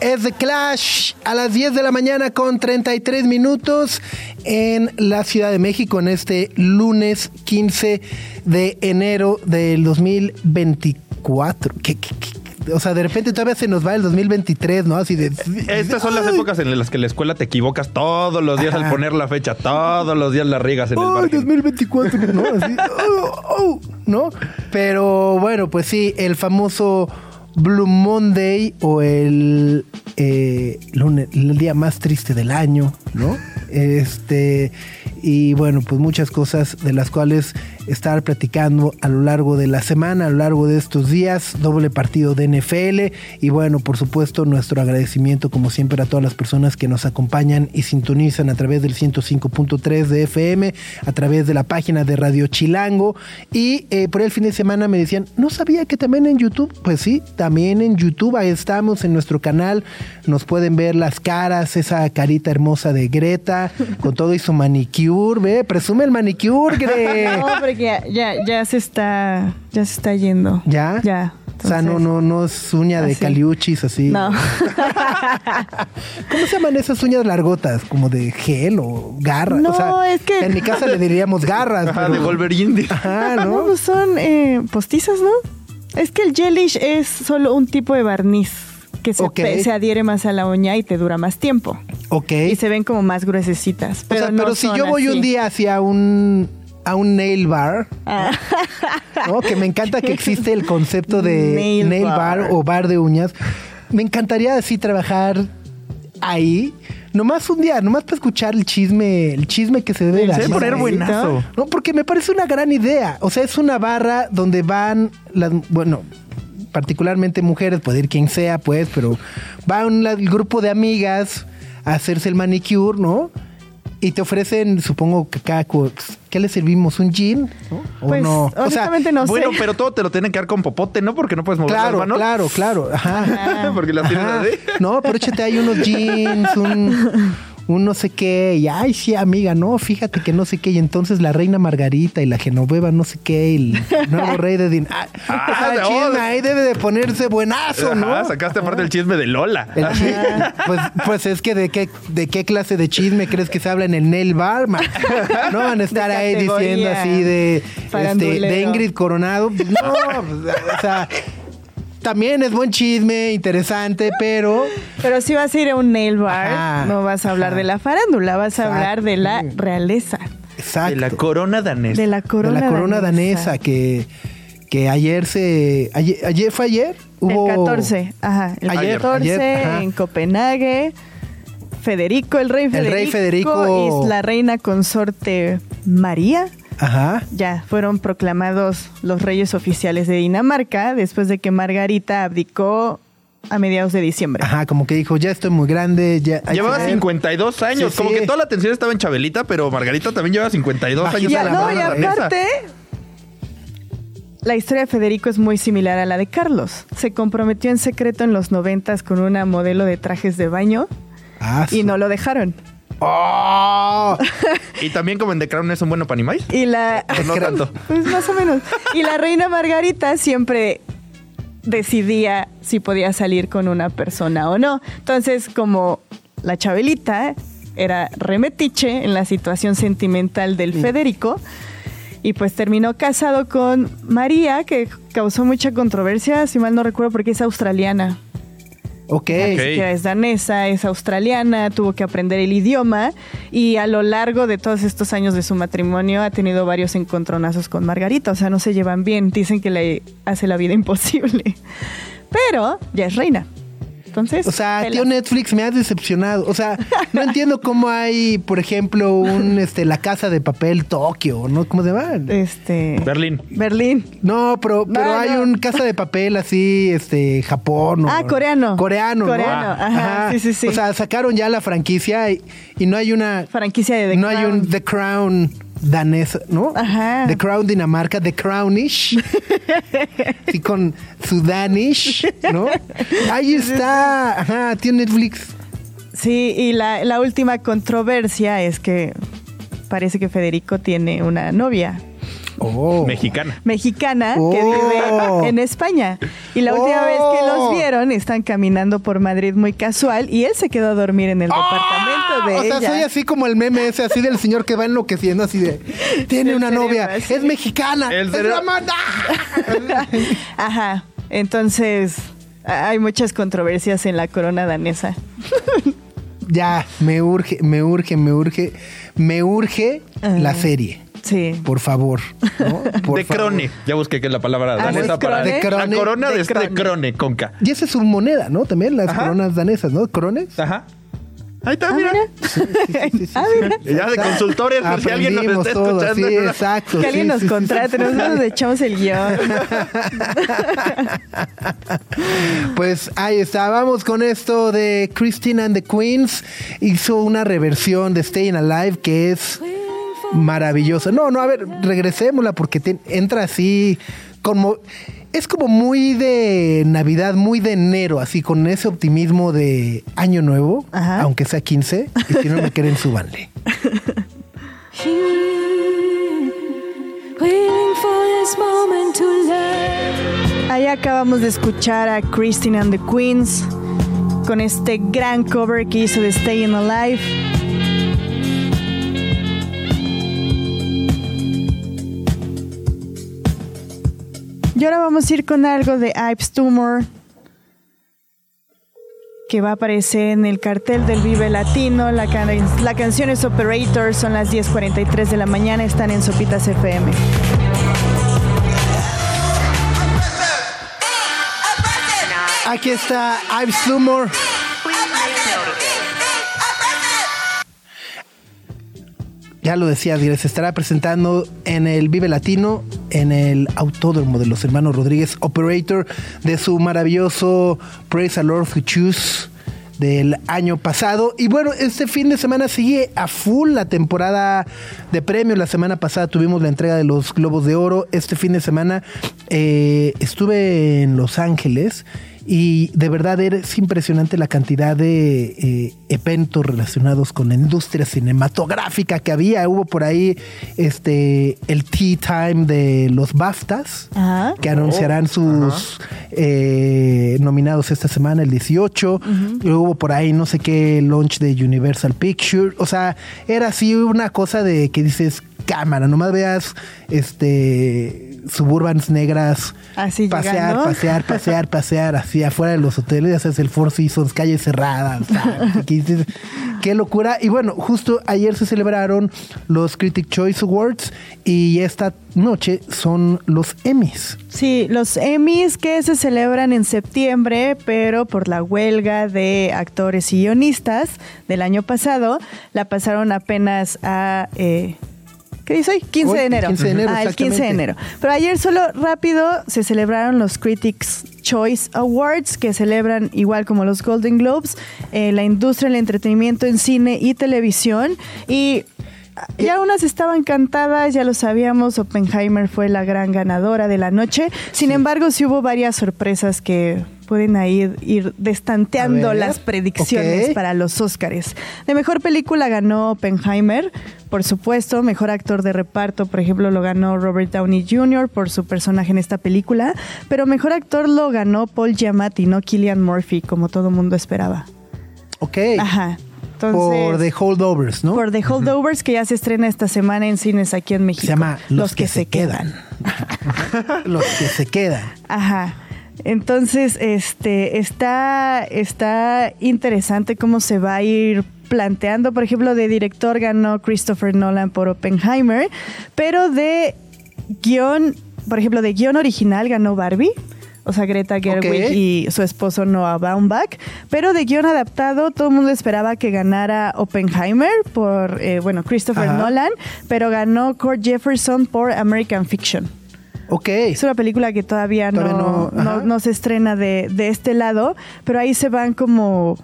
Es The Clash a las 10 de la mañana con 33 minutos en la Ciudad de México en este lunes 15 de enero del 2024. ¿Qué, qué, qué? O sea, de repente todavía se nos va el 2023, ¿no? Así de... Estas son las épocas en las que la escuela te equivocas todos los días al poner la fecha, todos los días la riegas en el ¡Ay, margen. 2024! ¿no? Así, oh, oh, ¿no? Pero bueno, pues sí, el famoso Blue Monday o el, eh, lunes- el día más triste del año, ¿no? Este, y bueno, pues muchas cosas de las cuales estar platicando a lo largo de la semana, a lo largo de estos días, doble partido de NFL y bueno, por supuesto nuestro agradecimiento como siempre a todas las personas que nos acompañan y sintonizan a través del 105.3 de FM, a través de la página de Radio Chilango. Y eh, por el fin de semana me decían, no sabía que también en YouTube, pues sí, también en YouTube, ahí estamos en nuestro canal, nos pueden ver las caras, esa carita hermosa de Greta, con todo y su manicure, ve, presume el manicure, Gre. Porque ya, ya, ya se está, ya se está yendo. ¿Ya? Ya. o sea, no, no, no es uña de Así. caliuchis así. No. ¿Cómo se llaman esas uñas largotas? ¿Como de gel o garras? No, o sea, es que- En mi casa le diríamos garras. Ajá, pero- de Wolverine. Ajá, No, ¿no? pues son eh, postizas, ¿no? Es que el gelish es solo un tipo de barniz que se, se adhiere más a la uña y te dura más tiempo. Ok. Y se ven como más gruesecitas. o Pero, sea, no pero si son yo voy así. un día hacia un a un nail bar, Ah. ¿no? Que me encanta que existe el concepto de Nail nail, bar. bar. o bar de uñas. Me encantaría así trabajar ahí. Nomás un día, nomás para escuchar el chisme, el chisme que se debe. Se debe ¿no? poner buenazo. No, porque me parece una gran idea. O sea, es una barra donde van las, bueno, particularmente mujeres, puede ir quien sea, pues, pero va un el grupo de amigas a hacerse el manicure, ¿no? Y te ofrecen, supongo que co- ¿qué le servimos? ¿Un gin? ¿O Pues, no? O sea, no Bueno, sé. pero todo te lo tienen que dar con popote, ¿no? Porque no puedes mover las claro, manos. claro, claro. Ajá. Porque las tienes así. No, pero échate ahí unos jeans, un, un no sé qué. Y ay, sí, amiga, no, fíjate que no sé qué. Y entonces la reina Margarita y la Genoveva, no sé qué. Y el nuevo rey de Din. Ah, Ah, chisme ahí debe de ponerse buenazo, ¿no? Ajá, sacaste aparte el chisme de Lola. Pues, pues es que de qué, de qué clase de chisme crees que se habla en el bar, man? No van a estar ahí diciendo así de, este, de Ingrid Coronado. No, pues, o sea, también es buen chisme, interesante, pero Pero si vas a ir a un nail bar, Ajá, no vas a hablar ajá. de la farándula, vas a hablar de la realeza. exacto. De la corona danesa. De la corona, de la corona danesa, que, que ayer se. Ayer, ayer fue ayer. Hubo, El 14, ajá. El Ayer, 14 ayer, ajá. en Copenhague. Federico, el rey El Federico. rey Federico. Y la reina consorte María. Ajá. Ya fueron proclamados los reyes oficiales de Dinamarca después de que Margarita abdicó a mediados de diciembre. Ajá, como que dijo, ya estoy muy grande. Ya, Llevaba que ver". 52 años. Sí, Como sí. que toda la atención estaba en Chabelita, pero Margarita también lleva 52 Bajita años. Ya, la no, mano, y la aparte, la historia de Federico es muy similar a la de Carlos. Se comprometió en secreto en los noventas con una modelo de trajes de baño Ah, y no lo dejaron. ¡Oh! Y también como en The Crown es un bueno para animales. Y la... Pues no tanto. Pues más o menos. Y la reina Margarita siempre decidía si podía salir con una persona o no. Entonces, como la Chabelita era remetiche en la situación sentimental del Federico, y pues terminó casado con María, que causó mucha controversia, si mal no recuerdo, porque es australiana. Ok. Ni Ok. siquiera es danesa, es australiana, tuvo que aprender el idioma y a lo largo de todos estos años de su matrimonio ha tenido varios encontronazos con Margarita, o sea, no se llevan bien, dicen que le hace la vida imposible. Pero ya es reina. Entonces, O sea, tío Netflix me has decepcionado. O sea, no entiendo cómo hay, por ejemplo, un este La Casa de Papel Tokio, ¿no? ¿Cómo se llama? este Berlín. Berlín. No, pero, pero No, hay no. un Casa de Papel así, este, Japón. o- Ah, coreano. Coreano, ¿no? Coreano, ajá, sí, sí, sí. O sea, sacaron ya la franquicia y, y no hay una... Franquicia de The no hay un The Crown danesa, ¿no? Ajá. The Crown Dinamarca, The Crownish. sí, con su Danish, ¿no? Ahí está. Ajá, tío Netflix. Sí, y la, la última controversia es que parece que Federico tiene una novia. Oh. mexicana. mexicana que Oh. vive en España. Y la última Oh. vez que los vieron, están caminando por Madrid muy casual y él se quedó a dormir en el departamento de Ah, O sea, ella. soy así como el meme ese, así del señor que va enloqueciendo, así de. Tiene El una cerebro, novia, así. es mexicana, El es la manda. Ajá. Entonces, hay muchas controversias en la corona danesa. Ya, me urge, me urge, me urge, me urge Ajá. la serie. Sí. Por favor. ¿no? Por de favor. crone. Ya busqué que es la palabra Ah, danesa ¿es para? De crone. la corona de, De este crone. crone con K. Y esa es su moneda, ¿no? También las Ajá. coronas danesas, ¿no? ¿Crones? Ajá. Ahí está, Ah, mira. mira. Sí, sí, sí, Ah, sí. mira. Y ya de consultores, por si alguien nos está todo, escuchando. Sí, exacto. Que alguien sí, nos contrate, sí. nosotros le echamos el guion. Pues ahí está, vamos con esto de Christine and the Queens. Hizo una reversión de Staying Alive que es maravillosa. No, no, a ver, regresémosla porque te- entra así como... Es como muy de Navidad, muy de enero, así con ese optimismo de Año Nuevo, Ajá. aunque sea 15, y si no me quieren, súbanle. Ahí acabamos de escuchar a Christine and the Queens con este gran cover que hizo de Staying Alive. Y ahora vamos a ir con algo de Ives Tumor que va a aparecer en el cartel del Vive Latino. La, can- la canción es Operator, son las 10.43 de la mañana, están en Sopitas FM. Aquí está Ives Tumor. Ya lo decía, se estará presentando en el Vive Latino, en el Autódromo de los Hermanos Rodríguez, Operator, de su maravilloso Praise the Lord Who Choose del año pasado. Y bueno, este fin de semana sigue a full la temporada de premios. La semana pasada tuvimos la entrega de los Globos de Oro. Este fin de semana eh, estuve en Los Ángeles y de verdad es impresionante la cantidad de eh, eventos relacionados con la industria cinematográfica que había. Hubo por ahí este el Tea Time de los BAFTAs, Ajá. que anunciarán sus eh, nominados esta semana, el 18. Luego hubo por ahí no sé qué launch de Universal Pictures. O sea, era así una cosa de que dices, cámara, nomás veas este suburbans negras Así pasear, llegando. pasear, pasear, pasear, así afuera de los hoteles, ya sabes, el Four Seasons, calles cerradas, qué locura. Y bueno, justo ayer se celebraron los Critic Choice Awards y esta noche son los Emmys. Sí, los Emmys que se celebran en septiembre, pero por la huelga de actores y guionistas del año pasado, la pasaron apenas a... eh, ¿Qué dice hoy? 15 Hoy, de enero. 15 de enero, Ah, el 15 de enero. Pero ayer solo rápido se celebraron los Critics Choice Awards, que celebran igual como los Golden Globes, eh, la industria del entretenimiento en cine y televisión. Y ya unas estaban cantadas, ya lo sabíamos, Oppenheimer fue la gran ganadora de la noche. Sin embargo, sí hubo varias sorpresas que pueden ahí ir destanteando las predicciones para los Óscares. De mejor película ganó Oppenheimer, por supuesto. Mejor actor de reparto, por ejemplo, lo ganó Robert Downey Jr. por su personaje en esta película. Pero mejor actor lo ganó Paul Giamatti, no Killian Murphy, como todo mundo esperaba. Ok. Ajá. Entonces, por The Holdovers, ¿no? por The Holdovers, que ya se estrena esta semana en cines aquí en México. Se llama Los, que, se quedan. los que se quedan. Ajá. Entonces, este está, está interesante cómo se va a ir planteando. Por ejemplo, de director ganó Christopher Nolan por Oppenheimer, pero de guion, por ejemplo, de guion original ganó Barbie. O sea, Greta Gerwig y su esposo Noah Baumbach. Pero de guion adaptado, todo el mundo esperaba que ganara Oppenheimer por, eh, bueno, Christopher Ajá. Nolan, pero ganó Cord Jefferson por American Fiction. Ok. Es una película que todavía, Todavía no, no, ajá. no- no se estrena de, de este lado, pero ahí se van como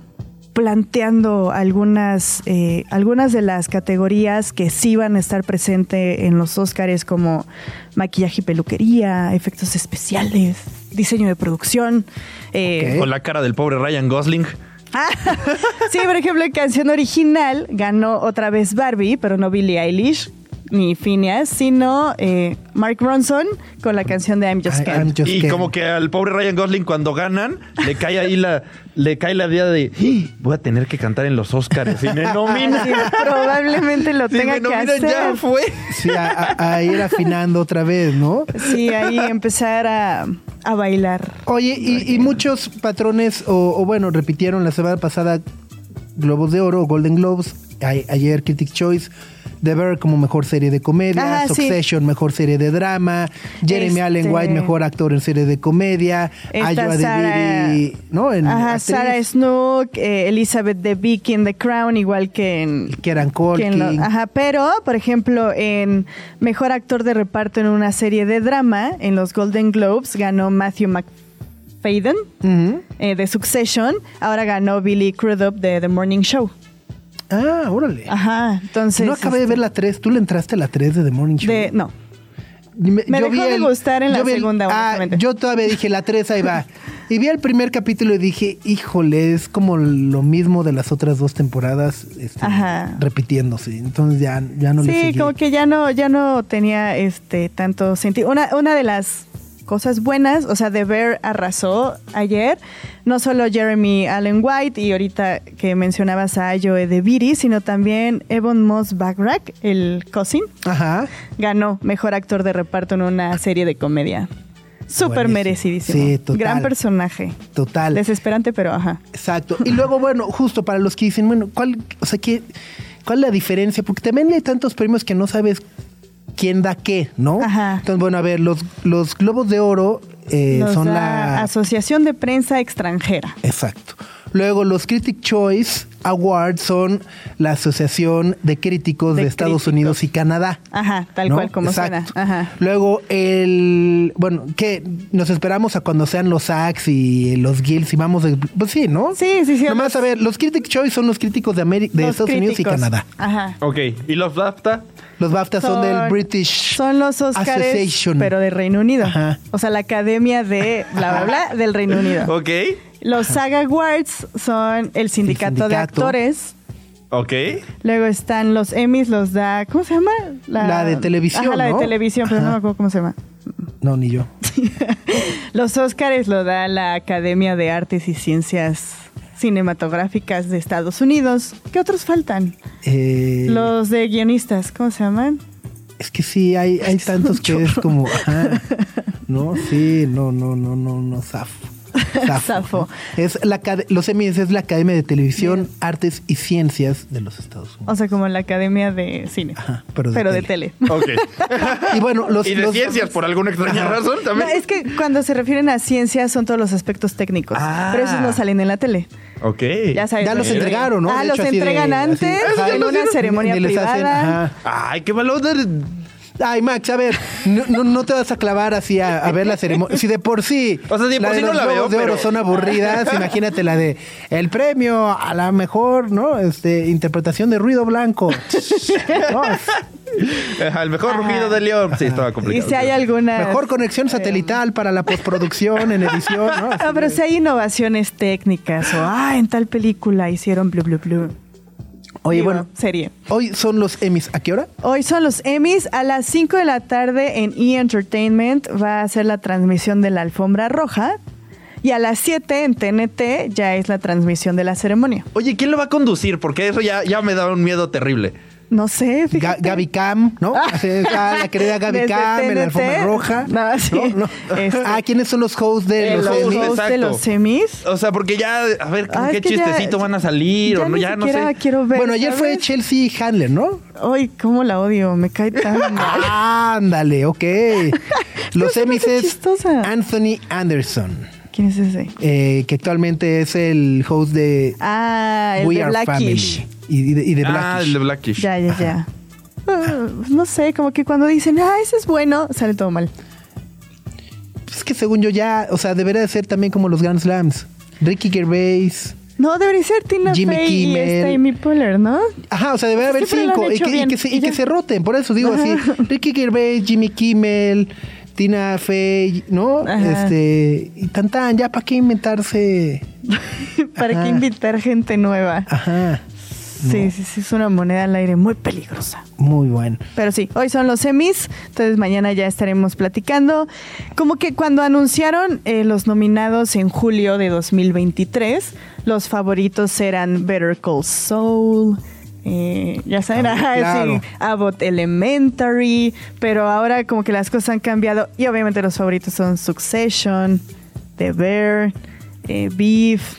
planteando algunas, eh, algunas de las categorías que sí van a estar presentes en los Óscares como maquillaje y peluquería, efectos especiales, diseño de producción. eh. Con la cara del pobre Ryan Gosling. Sí, por ejemplo, en canción original ganó otra vez Barbie, pero no Billie Eilish. Ni Phineas, sino eh, Mark Ronson con la canción de I'm Just Ken. I'm just Y Ken. como que al pobre Ryan Gosling cuando ganan, le cae ahí la, le cae la idea de "Ah, voy a tener que cantar en los Oscars. Si me nominan, Sí, probablemente lo si tenga me que nominan hacer. ya fue. Sí, a, a- a ir afinando otra vez, ¿no? Sí, ahí empezar a, a bailar. Oye, y, y muchos patrones, o, o bueno, repitieron la semana pasada Globos de Oro, Golden Globes, a- ayer Critics Choice, The Bear como mejor serie de comedia, sí. Succession mejor serie de drama, Jeremy Este- Allen White mejor actor en serie de comedia, Sarah- Deviri, ¿no? En Ajá, Sarah Snook, eh, Elizabeth Debicki en The Crown, igual que en... Kieran en lo- Culkin. ajá, pero, por ejemplo, en Mejor Actor de Reparto en una serie de drama, en los Golden Globes, ganó Matthew McFadden eh, de Succession. Ahora ganó Billy Crudup de The Morning Show. Ah, órale. Ajá, entonces... no acabé de este, ver la 3, tú le entraste a la 3 de The Morning Show. de- no, Me, Me dejó de gustar en la vi segunda, ah, yo todavía dije, la 3 ahí va. Y vi el primer capítulo y dije, híjole, es como lo mismo de las otras dos temporadas este, Ajá. repitiéndose. Entonces ya, ya no le Sí, seguí. como que ya no, ya no tenía este tanto sentido. Una, una de las cosas buenas, o sea, The Bear arrasó ayer, no solo Jeremy Allen White y ahorita que mencionabas a Joe DeViri, sino también Evan Moss Backrack, el cousin, Ajá. ganó mejor actor de reparto en una serie de comedia. Súper merecidísimo. Sí, total. Gran personaje. Total. Desesperante, pero ajá. Exacto. Y luego, bueno, justo para los que dicen, bueno, ¿cuál, o sea, qué, ¿cuál es la diferencia? Porque también hay tantos premios que no sabes quién da qué, ¿no? Ajá. Entonces, bueno, a ver, los, los Globos de Oro eh, son la... Asociación de Prensa Extranjera. Exacto. Luego, los Critic Choice Awards son la Asociación de Críticos de, De Estados críticos. Unidos y Canadá. Ajá, tal ¿no? cual como Exacto. suena. Ajá. Luego, el. Bueno, que nos esperamos a cuando sean los SACs y los Guilds y vamos. de- pues sí, ¿no? Sí, sí, sí. Nomás a ver, los Critic Choice son los críticos de, Ameri- de Los Estados Unidos y. Canadá. Ajá. Ok, ¿y los BAFTA? Los BAFTA son, del British Son los Oscars, Association. pero de Reino Unido. Ajá. O sea, la academia de bla, bla, bla del Reino Unido. Ok, Los SAG Awards son el sindicato, de sindicato. actores. ok. Luego están los Emmys, los da. ¿Cómo se llama? La de televisión, Ajá, la ¿no? de televisión, pero no me acuerdo cómo se llama. No, ni yo. Los Oscars lo da la Academia de Artes y Ciencias Cinematográficas de Estados Unidos. ¿Qué otros faltan? Eh, Los de guionistas, ¿cómo se llaman? Es que sí, hay, hay tantos que es como. Ajá. No, sí, no, no, no, no, no, zafo. Zafo. ¿no? Es la, los Emmys es la Academia de Televisión, Artes y Ciencias de los Estados Unidos. O sea, como la Academia de Cine. Ajá, pero de de tele. tele. Ok. Y bueno, los. y de los- ciencias, por alguna extraña razón, No, también. es que cuando se refieren a ciencias son todos los aspectos técnicos. Ah. Pero esos no salen en la tele. Ok. Ya sabes. Ya los ¿no? entregaron, ¿no? Ah, De los hecho, de- entregan así- antes Ajá, en una ceremonia hacen, privada. ajá. Ay, qué valor de... Ay, Max, a ver, no, no- no te vas a clavar así a, a ver la ceremonia. Si de por sí. O sea, de por sí no la veo, de oro pero- son aburridas. imagínate la de el premio a la mejor, ¿no? Este, interpretación de ruido blanco. No, el mejor rugido de león. Sí, estaba Y complicado. si hay alguna. mejor conexión satelital para la postproducción en edición, ¿no? Ah, pero si hay innovaciones técnicas o, ah, en tal película hicieron blu, blu, blu. Oye, Digo, bueno, Serie. hoy son los Emmys. ¿A qué hora? Hoy son los Emmys. A las 5 de la tarde en E! Entertainment va a ser la transmisión de la alfombra roja. Y a las 7 en TNT ya es la transmisión de la ceremonia. Oye, ¿quién lo va a conducir? Porque eso ya, ya me da un miedo terrible. No sé, fíjate. Gaby Cam, ¿no? Ah, la querida Gaby Cam en la alfombra roja. No, sí. Este. Ah, ¿quiénes son los hosts de Eh, los los hosts de Exacto. los Emmys. O sea, porque ya, a ver, ¿con Ah, qué ya- chistecito van a salir? ya o no, ni ya no sé. quiero ver. Bueno, ayer fue. Chelsea Handler, ¿no? Ay, cómo la odio, me cae tan mal. Ándale, ok. Los se me Emmys hace es chistosa. Anthony Anderson, ¿Quién es ese? eh, que actualmente es el host de Ah, el We de Are Blackish. Family y de, y de Ah, Blackish. el de Blackish. Ya, ya, ya. Ah, no sé, como que cuando dicen, ah, ese es bueno, sale todo mal. Es que según yo ya, o sea, debería de ser también como los Grand Slams. Ricky Gervais. No, debería ser Tina Jimmy Fey y Kimmel. Amy Poehler, ¿no? Ajá, o sea, debería haber Siempre cinco y que, y se, y y que ya. se roten. Por eso digo así. Ricky Gervais, Jimmy Kimmel, Tina Fey, ¿no? Ajá. Este, y tan tan, ya para qué inventarse. Para que invitar gente nueva. Ajá. Sí, sí, sí, es una moneda al aire muy peligrosa. Muy bueno. Pero sí, hoy son los semis, entonces mañana ya estaremos platicando. Como que cuando anunciaron eh, los nominados en julio de 2023, los favoritos eran Better Call Saul, eh, ya saben, Ah, claro. sí, Abbott Elementary, pero ahora como que las cosas han cambiado y obviamente los favoritos son Succession, The Bear, eh, Beef.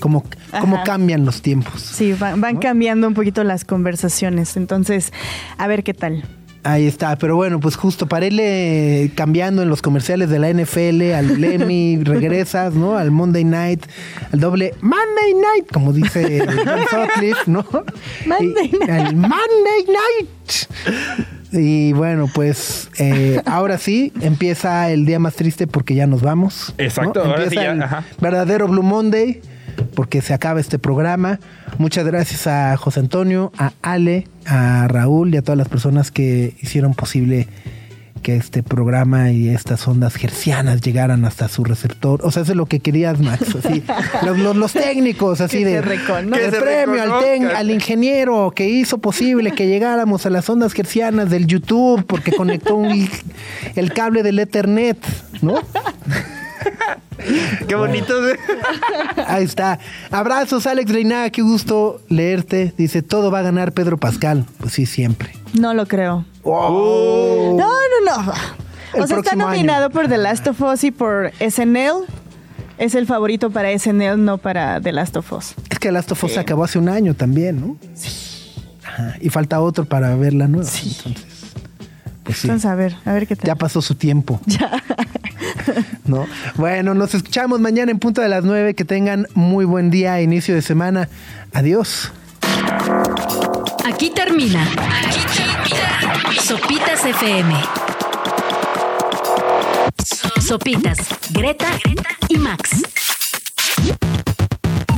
Cómo, cómo Ajá. cambian los tiempos. Sí, van, van cambiando un poquito las conversaciones, entonces a ver qué tal. Ahí está, pero bueno, pues justo para irle cambiando en los comerciales de la NFL, al Emmy, regresas, ¿no? Al Monday Night, al doble Monday Night, como dice John Sutcliffe, ¿no? Monday Y- Night. Al Monday Night. Y bueno, pues eh, ahora sí empieza el día más triste porque ya nos vamos. ¿no? Exacto, ahora sí Empieza ya, el ajá. verdadero Blue Monday porque se acaba este programa. Muchas gracias a José Antonio, a Ale, a Raúl y a todas las personas que hicieron posible que este programa y estas ondas hercianas llegaran hasta su receptor. O sea, eso es lo que querías, Max. Así, los, los- los técnicos, así de de premio al, ten- al ingeniero que hizo posible que llegáramos a las ondas hercianas del YouTube porque conectó un- el cable del Ethernet, ¿no? Qué bonito. Ahí está. Abrazos, Alex Reinaga, qué gusto leerte. Dice, todo va a ganar Pedro Pascal. Pues sí, siempre. No lo creo. Oh. No, no, no. El O sea, está nominado año. por The Last of Us y por SNL. Es el favorito para SNL, no para The Last of Us. Es que Last of Us se acabó hace un año también, ¿no? Sí. Y falta otro para ver la nueva. Entonces, pues sí. Entonces, a ver, a ver qué tal. Ya pasó su tiempo. ¿No? Bueno, nos escuchamos mañana en punto de las 9. Que tengan muy buen día, inicio de semana. Adiós. Aquí termina. Aquí termina. Sopitas FM. Sopitas, Greta y Max.